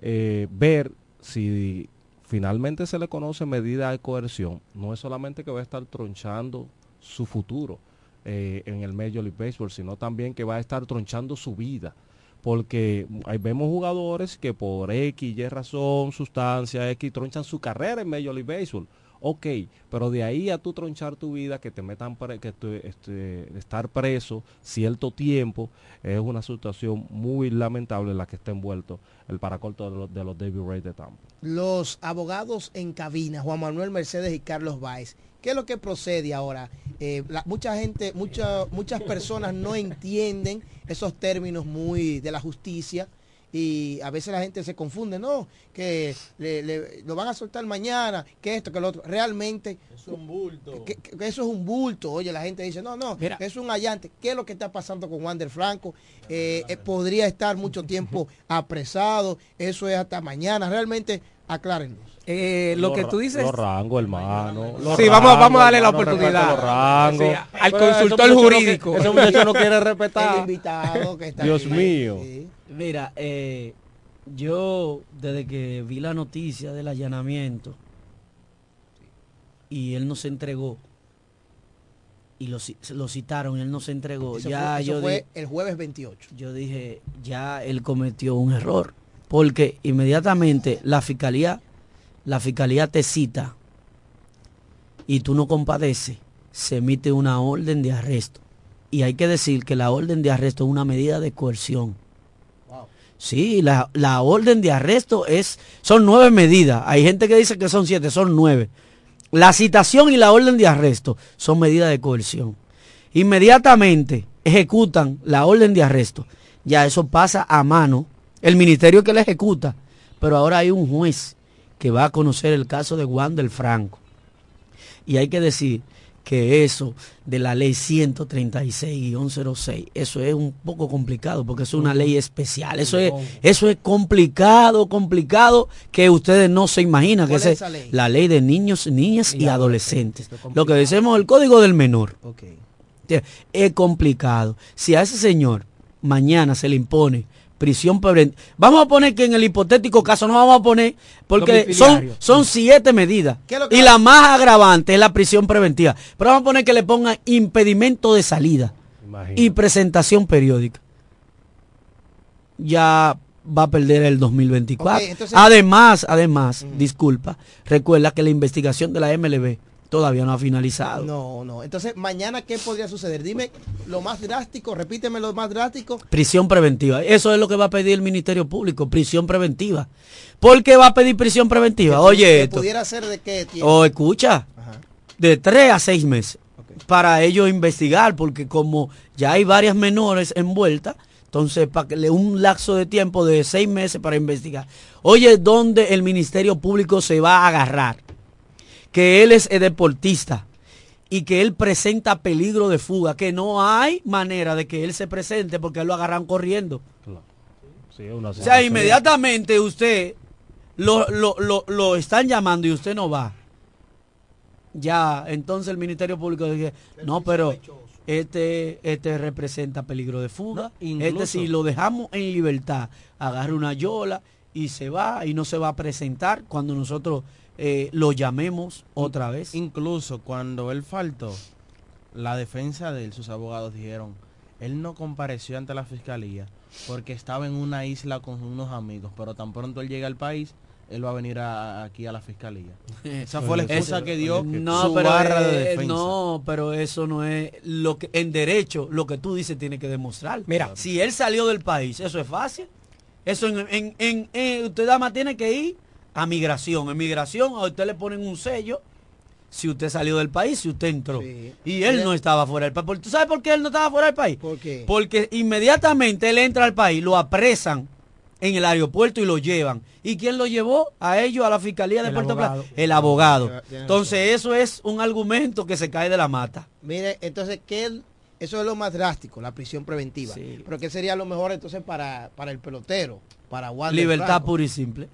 eh, ver si finalmente se le conoce medida de coerción, no es solamente que va a estar tronchando su futuro eh, en el Major League Baseball, sino también que va a estar tronchando su vida. Porque ahí vemos jugadores que por X, Y razón, sustancia X, tronchan su carrera en Major League Baseball. Ok, pero de ahí a tú tronchar tu vida, que te metan, pre- que este, estar preso cierto tiempo, es una situación muy lamentable en la que está envuelto el paracorto de los, de David Ray de Tampa. Los abogados en cabina, Juan Manuel Mercedes y Carlos Báez. ¿Qué es lo que procede ahora? Eh, mucha gente, mucha- muchas personas no entienden esos términos muy de la justicia y a veces la gente se confunde, no, que le- le- lo van a soltar mañana, que esto, que lo otro. Realmente Es un bulto. que, que eso es un bulto. Oye, la gente dice, no, no, Mira. es un allante. ¿Qué es lo que está pasando con Wander Franco? Eh, eh, podría estar mucho tiempo apresado. Eso es hasta mañana. Realmente Aclárenos. Eh, lo que tú dices. Los rangos, hermano. Los Sí, vamos- vamos a darle la oportunidad. respeta Los rangos. Sí, al Pero ese consultor muchacho no jurídico. Ese muchacho no quiere respetar. El invitado que está Dios aquí. mío. Mira, eh, yo desde que vi la noticia del allanamiento y él no se entregó y lo, ci- lo citaron él no se entregó, Eso ya fue, eso yo fue el jueves 28. yo dije, ya él cometió un error, porque inmediatamente la fiscalía, la fiscalía te cita y tú no compadeces, se emite una orden de arresto. Y hay que decir que la orden de arresto es una medida de coerción. Sí, la, orden de arresto es, son nueve medidas. Hay gente que dice que son siete, son nueve. La citación y la orden de arresto son medidas de coerción. Inmediatamente ejecutan la orden de arresto. Ya eso pasa a mano. El ministerio que la ejecuta. Pero ahora hay un juez que va a conocer el caso de Juan del Franco. Y hay que decir que eso de la ley 136-06, eso es un poco complicado porque es una ley especial. Eso es, eso es complicado, complicado que ustedes no se imaginan. Que ¿Cuál es ese- esa ley? La ley de niños, niñas y, adolescentes. Lo que decimos el código del menor. Es complicado. Si a ese señor mañana se le impone prisión preventiva, vamos a poner que en el hipotético caso no vamos a poner, porque son, son siete medidas. ¿Qué es lo que Y va- la más agravante es la prisión preventiva. Pero vamos a poner que le pongan impedimento de salida y presentación periódica. Ya va a perder el 2024. Ok, entonces- además, además, disculpa, recuerda que la investigación de la MLB todavía no ha finalizado. No, no. Entonces, mañana, ¿qué podría suceder? Dime lo más drástico, repíteme lo más drástico. Prisión preventiva. Eso es lo que va a pedir el Ministerio Público, prisión preventiva. ¿Por qué va a pedir prisión preventiva? Oye, que esto. pudiera ser de qué tiempo? O escucha, de tres a seis meses para ellos investigar, porque como ya hay varias menores envueltas, entonces para que le un lapso de tiempo de seis meses para investigar. Oye, ¿dónde el Ministerio Público se va a agarrar? Que él es deportista y que él presenta peligro de fuga, que no hay manera de que él se presente porque él lo agarran corriendo. Sí, una O sea, inmediatamente usted lo, lo, lo, lo están llamando y usted no va. Ya, entonces el Ministerio Público dice, no, pero este, este representa peligro de fuga. este incluso- si lo dejamos en libertad, agarra una yola y se va y no se va a presentar cuando nosotros eh, lo llamemos otra vez. Incluso cuando él faltó, la defensa de él, sus abogados dijeron, él no compareció ante la fiscalía porque estaba en una isla con unos amigos, pero tan pronto él llega al país, él va a venir a- aquí a la fiscalía. Esa fue la excusa Eso- que dio no, su pero, barra de eh, defensa. No, pero eso no es lo que en derecho lo que tú dices tiene que demostrar. Mira. si él salió del país, eso es fácil. Eso en, en, en- en- usted nada más tiene que ir a migración. En migración a usted le ponen un sello si usted salió del país, si usted entró. Y él no estaba fuera del país. ¿Tú sabes por qué él no estaba fuera del país? ¿Por qué? Porque inmediatamente él entra al país, lo apresan en el aeropuerto y lo llevan. ¿Y quién lo llevó? A ellos, a la Fiscalía de El Puerto. Plata. El abogado. Entonces eso es un argumento que se cae de la mata. Mire, entonces, ¿qué el- eso es lo más drástico, la prisión preventiva. Pero ¿qué sería lo mejor entonces para, para el pelotero? Para Wander Libertad pura y simple.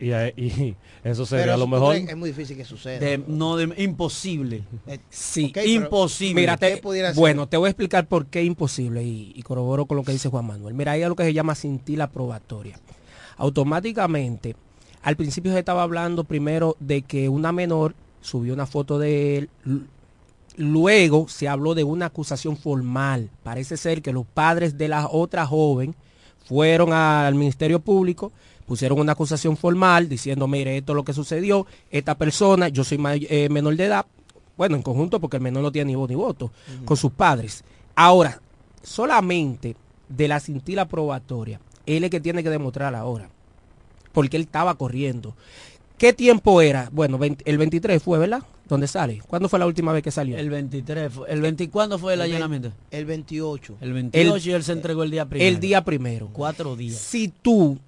Y, eh, y eso sería Pero lo ¿tú mejor. Es muy difícil que suceda. De- no, de- imposible. Sí, Ok, pero- imposible. Mira, te- ¿Qué pudiera ser? bueno, te voy a explicar por qué es imposible y, y corroboro con lo que dice Juan Manuel. Mira, hay algo que se llama cintila probatoria. Automáticamente, al principio se estaba hablando primero de que una menor subió una foto de él. Luego se habló de una acusación formal. Parece ser que los padres de la otra joven fueron al Ministerio Público, pusieron una acusación formal diciendo, mire, esto es lo que sucedió, esta persona, yo soy eh, menor de edad, bueno, en conjunto porque el menor no tiene ni voz ni voto, con sus padres. Ahora, solamente de la cintila probatoria, él es que tiene que demostrar ahora, porque él estaba corriendo. ¿Qué tiempo era? Bueno, 20 el 23 fue, ¿verdad? ¿Dónde sale? ¿Cuándo fue la última vez que salió? El 23. fue- El 20, ¿Cuándo fue el El allanamiento? El 28. El 28 y él se entregó el día primero. El día primero. Cuatro días. Si tú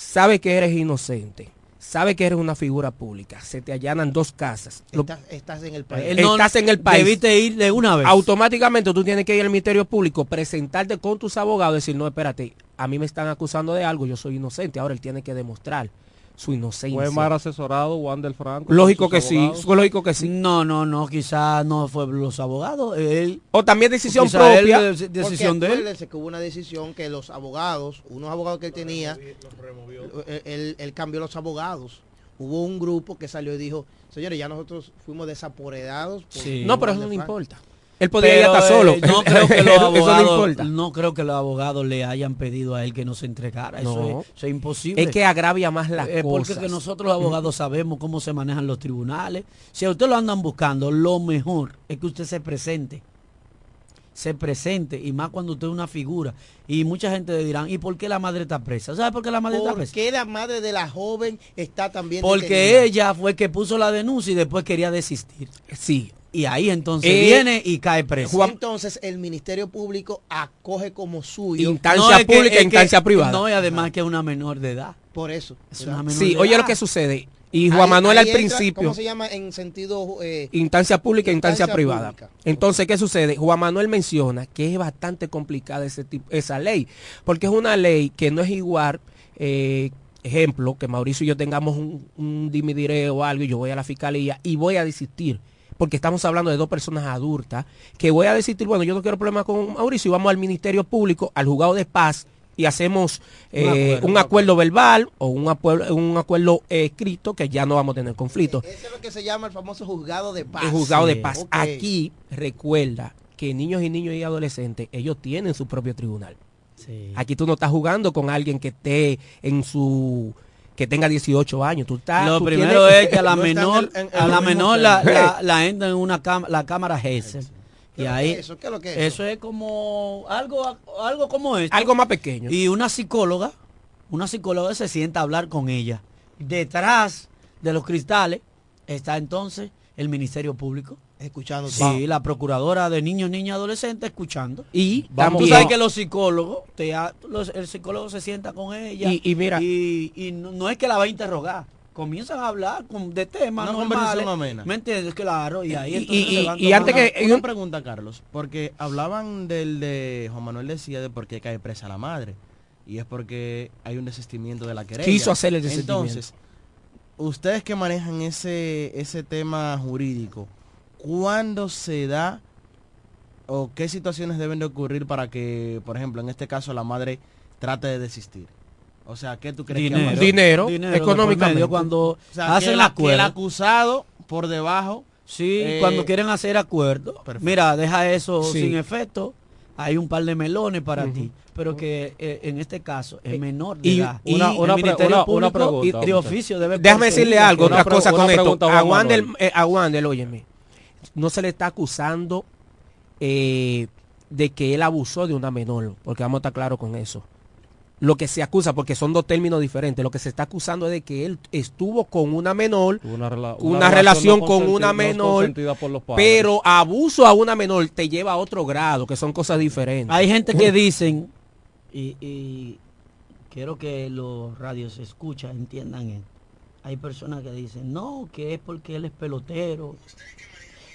sabes que eres inocente, sabes que eres una figura pública, se te allanan dos casas. lo- Estás, estás en el país. Él no- estás en el país. Debiste ir de una vez. Automáticamente tú tienes que ir al Ministerio Público, presentarte con tus abogados, decir, no, espérate, a mí me están acusando de algo, yo soy inocente, ahora él tiene que demostrar su inocencia. Fue mal asesorado Wander Franco. Lógico que sí, fue lógico que sí. No, no, no, quizás no fue los abogados. Él, O también decisión él, propia. eh, decisión de él. que hubo una decisión que los abogados, unos abogados que él tenía, él, él- él cambió los abogados. Hubo un grupo que salió y dijo, señores, ya nosotros fuimos desaporedados. por- No, pero eso no Franco". importa. Él podría hasta eh, solo. no creo que los no abogados, importa. no creo que los abogados le hayan pedido a él que no se entregara. Eso, es, eso es imposible. Es que agravia más las Eh, porque cosas. que nosotros los abogados sabemos cómo se manejan los tribunales. Si a usted lo andan buscando, lo mejor es que usted se presente. Se presente, y más cuando usted es una figura. Y mucha gente le dirán, ¿y por qué la madre está presa? ¿Sabe por qué la madre está ¿Por presa? qué la madre de la joven está también Porque detenida? ella fue que puso la denuncia y después quería desistir. Sí. Y ahí entonces Eh, viene y cae presa. Entonces el Ministerio Público acoge como suyo Instancia pública e que- instancia privada. No, y además que es una menor de edad. por eso. Es una menor Sí, de oye edad. lo que sucede. Y Juan Ahí- Manuel ahí al entra, principio. ¿Cómo se llama en sentido eh, Instancia pública e instancia, Instancia privada. pública. Entonces, ¿qué sucede? Juan Manuel menciona que es bastante complicada ese tipo, esa ley, porque es una ley que no es igual, eh, ejemplo, que Mauricio y yo tengamos un, un dimidiré o algo y yo voy a la fiscalía y voy a desistir. Porque estamos hablando de dos personas adultas, que voy a desistir, bueno, yo no quiero problemas con Mauricio y vamos al Ministerio Público, al juzgado de paz y hacemos eh, Un acuerdo, un un acuerdo verbal o un acuerdo, un acuerdo eh, escrito que ya no vamos a tener conflicto. Eso es lo que se llama el famoso juzgado de paz. El juzgado de paz. Aquí recuerda que niños y niños y adolescentes, ellos tienen su propio tribunal. Aquí tú no estás jugando con alguien que esté en su que tenga 18 años. Tú estás, Lo tú primero tienes- es que a la en menor, el- en- en a la menor la, la, la entra en una cam- la cámara GESEL. Y ahí, eso? ¿Qué es lo que es eso es como algo, algo como esto. Algo más pequeño. Y una psicóloga, una psicóloga se sienta a hablar con ella. Detrás de los cristales está entonces el Ministerio Público. Escuchando. Sí, la procuradora de niños, niñas y adolescentes escuchando. Y Tú también- sabes que los psicólogos, te ha- los- el psicólogo se sienta con ella. Y- y mira- y, y no, no es que la va a interrogar. Comienzan a hablar con, de temas Una normales. conversación amena. ¿Me entiendes? Claro, y ahí Y- y- antes que- Una pregunta, Carlos, porque hablaban del de Juan Manuel decía de por qué cae presa la madre. Y es porque hay un desistimiento de la querella. Quiso hacer el desistimiento. Entonces, ustedes que manejan ese, ese tema jurídico, ¿cuándo se da o qué situaciones deben de ocurrir para que, por ejemplo, en este caso la madre trate de desistir? O sea, ¿qué tú crees que Dinero, pasado? Dinero, económicamente. medio, cuando O sea, hacen que, que el acuerdo. acusado por debajo Sí, Eh, cuando quieren hacer acuerdo. perfecto. Mira, deja eso Sí. sin efecto. Hay un par de melones para ti. Pero que eh, en este caso es menor de y- edad. y- Una- el una pre- Ministerio una- una Público pregunta, y de oficio debe Déjame decirle algo, otra cosa con esto. pregunta, A Juan Wander, Manuel. eh, óyeme, no se le está acusando eh, de que él abusó de una menor, porque vamos a estar claros con eso. Lo que se acusa, porque son dos términos diferentes, lo que se está acusando es de que él estuvo con una menor, Una, rela- una, relación no con una no menor, por los pero abuso a una menor te lleva a otro grado, que son cosas diferentes. Hay gente que dicen, y, y quiero que los radios escuchan, entiendan esto. Hay personas que dicen, no, que es porque él es pelotero,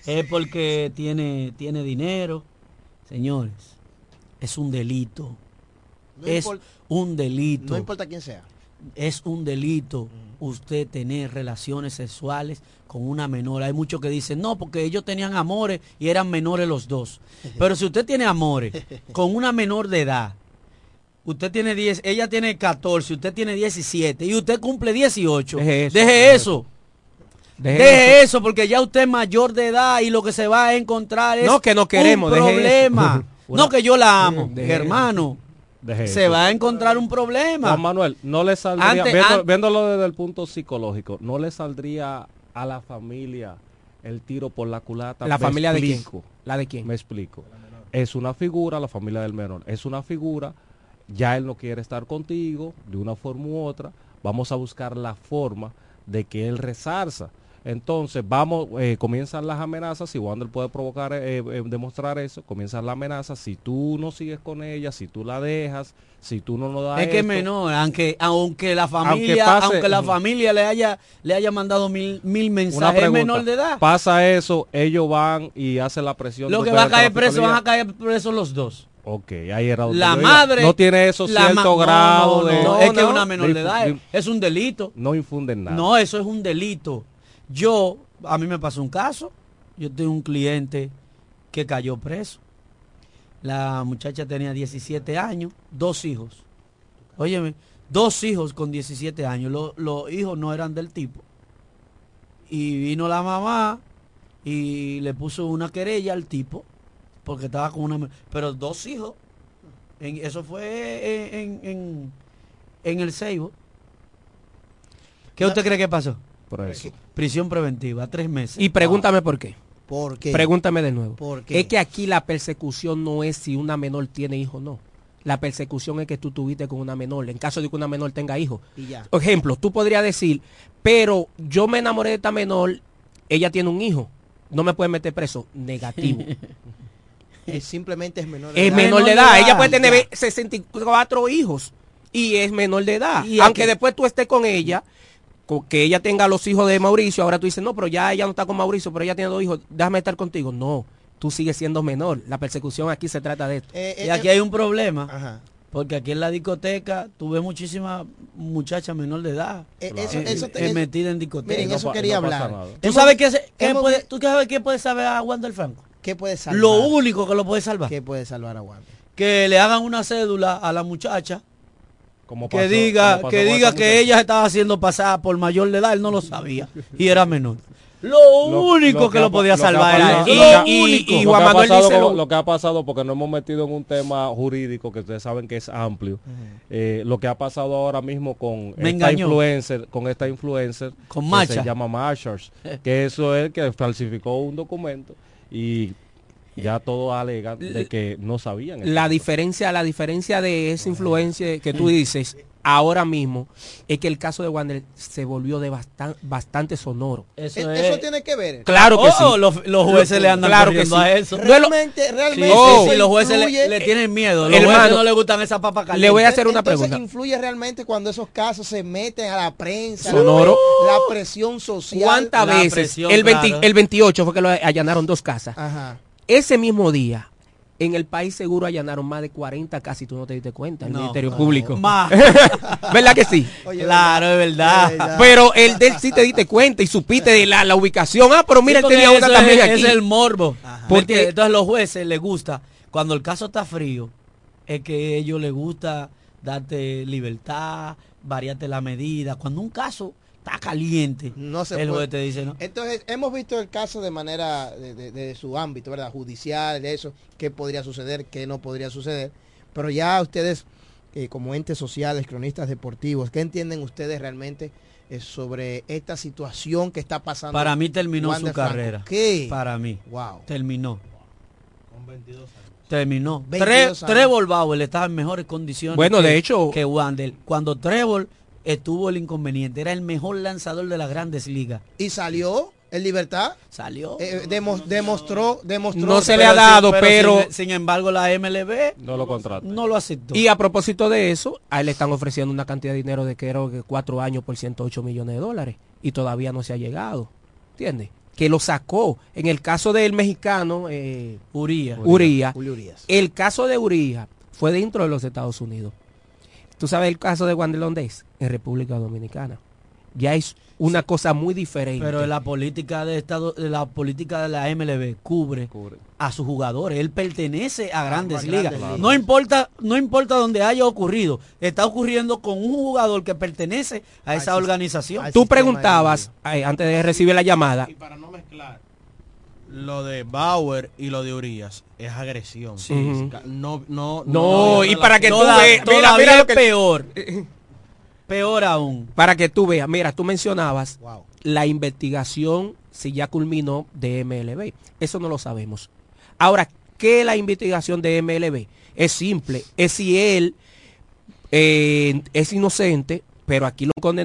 es porque tiene, tiene dinero. Señores, es un delito. No es impor- un delito. No importa quién sea. es un delito usted tener relaciones sexuales con una menor. Hay muchos que dicen, no, porque ellos tenían amores y eran menores los dos. Pero si usted tiene amores con una menor de edad, usted tiene 10, ella tiene 14, usted tiene 17 y usted cumple 18, Deje eso, deje deje eso. Deje Deje eso porque ya usted es mayor de edad y lo que se va a encontrar es No, que no queremos, un problema. No que yo la amo, Deje hermano. Deje Se eso. va a encontrar un problema. Juan Manuel, no le saldría, Antes- viendo- an- viéndolo desde el punto psicológico, no le saldría a la familia el tiro por la culata. ¿La Me familia de quién? ¿La de quién? Me explico. Es una figura, la familia del menor, es una figura, ya él no quiere estar contigo de una forma u otra, vamos a buscar la forma de que él resarza. Entonces, vamos, eh, comienzan las amenazas, si Wander puede provocar, eh, eh, demostrar eso, comienzan las amenazas, si tú no sigues con ella, si tú la dejas, si tú no nos das Es que es menor, aunque aunque la familia, aunque, pase- la familia le haya le haya mandado mil, mil mensajes, es menor de edad. Pasa eso, ellos van y hacen la presión. Lo que va a caer preso, van a caer presos los dos. Ok, ahí era La madre. No tiene eso cierto grado no, no, de... es que es una menor de edad. Es un delito. No infunden nada. No, eso es un delito. Yo, a mí me pasó un caso. Yo tengo un cliente que cayó preso. La muchacha tenía 17 años, dos hijos. Óyeme, dos hijos con 17 años. Lo- Los, hijos no eran del tipo. Y vino la mamá y le puso una querella al tipo porque estaba con una... Pero dos hijos. En- eso fue en- en el Seibo. ¿Qué usted cree que pasó? Preso. Prisión preventiva, tres meses. Y pregúntame por qué. ¿Por qué? Pregúntame de nuevo. ¿Por qué? Es que aquí la persecución no es si una menor tiene hijo o no. La persecución es que tú tuviste con una menor, en caso de que una menor tenga hijo. Y ya. Ejemplo, tú podrías decir, pero yo me enamoré de esta menor, ella tiene un hijo, no me puede meter preso. Negativo. Es simplemente es menor de es edad. menor de edad. Ella puede Ya. tener 64 hijos y es menor de edad. Y Aunque aquí- después tú estés con ella, que ella tenga los hijos de Mauricio, ahora tú dices, no, pero ya ella no está con Mauricio, pero ella tiene dos hijos, déjame estar contigo. No, tú sigues siendo menor. La persecución aquí se trata de esto. Eh, y aquí hay un problema. Ajá. Porque aquí en la discoteca tuve muchísimas muchachas menor de edad. Eh, eso- eh, eso eh, metida en discoteca. Miren, eso quería hablar. ¿Tú Hemos- sabes qué, qué hemos puede, ¿Tú sabes qué puede saber a Wander Franco? ¿Qué puede salvar? Lo único que lo puede salvar. ¿Qué puede salvar a Wander? Que le hagan una cédula a la muchacha Como que pasó- diga como que diga que ella estaba haciendo pasar por mayor de edad, él no lo sabía y era menor. Lo, Lo- único lo que, lo podía salvar era eso. y que Juan ha Manuel pasado dice con- lo- lo que ha pasado porque no hemos metido en un tema jurídico que ustedes saben que es amplio Eh, lo que ha pasado ahora mismo con Me esta engañó. influencer con esta influencer Con que se llama Mashers que eso es que falsificó un documento y ya todos alegan de que no sabían eso. La diferencia, la diferencia de esa influencia que tú dices ahora mismo es que el caso de Wander se volvió de bastan- bastante sonoro. Eso, Eh, Eso tiene que ver. Claro que Oh, sí. los, los jueces le andan Claro que corriendo sí. a eso. Es lo- Realmente, realmente. sí, Oh. sí, los jueces le, le tienen miedo. Los Hermano, jueces no le gustan esas papas calientes. Le voy a hacer una Entonces, pregunta. influye realmente cuando esos casos se meten a la prensa, Sonoro. la, presión social. ¿Cuántas veces? presión, El, 20 claro. el 28 fue que lo allanaron dos casas. Ajá. Ese mismo día, en el país seguro allanaron más de 40 casi, tú no te diste cuenta, el No, Ministerio no. Público. Más. ¿Verdad que sí? Oye, Claro, es verdad. Eh. Pero el del sí te diste cuenta y supiste de la, la ubicación. Ah, pero mira, Sí, él tenía una también es, aquí. es el morbo. ¿Me Porque-? Entonces los jueces les gusta, cuando el caso está frío, es que a ellos les gusta darte libertad, variarte la medida. Cuando un caso está caliente, No se el puede. juez te dice, ¿no? Entonces, hemos visto el caso de manera de, de- de su ámbito, ¿verdad? Judicial, de eso, qué podría suceder, qué no podría suceder. Pero ya ustedes, eh, como entes sociales, cronistas deportivos, ¿qué entienden ustedes realmente eh, sobre esta situación que está pasando? Para mí terminó su carrera. ¿Qué? Para mí. Wow. Terminó. Terminó. 22 Tre- años. Trevor Bauer estaba en mejores condiciones Bueno, que, de hecho- que Wander. Cuando Trevor estuvo el inconveniente, era el mejor lanzador de las grandes ligas. Y salió en libertad. Salió. Eh, demo- demostró, demostró. No se le ha dado, pero- Sin, sin embargo, la MLB no lo contrata no lo aceptó. Y a propósito de eso, a él le están ofreciendo una cantidad de dinero de que cuatro años por 108 millones de dólares y todavía no se ha llegado. ¿Entiendes? Que lo sacó. En el caso del mexicano eh, Uría. Uría, el caso de Uría fue dentro de los Estados Unidos. ¿Tú sabes el caso de Wander Londés? En República Dominicana. Ya es una cosa muy diferente. Pero la política de estado, de la política de la MLB cubre, Cubre. a sus jugadores. Él pertenece a grandes a ligas. grandes. No importa, no importa donde haya ocurrido. Está ocurriendo con un jugador que pertenece a esa organización. Tú preguntabas, eh, antes de recibir la llamada, Y para no mezclar lo de Bauer y lo de Urias es agresión. Sí. No, no, No, y para que tú veas, mira, todavía mira lo que- peor. Peor aún. para que tú veas, mira, tú mencionabas Wow. la investigación si ya culminó de MLB. Eso no lo sabemos. Ahora, ¿qué es la investigación de MLB? Es simple, es si él eh, es inocente, pero aquí lo condenaron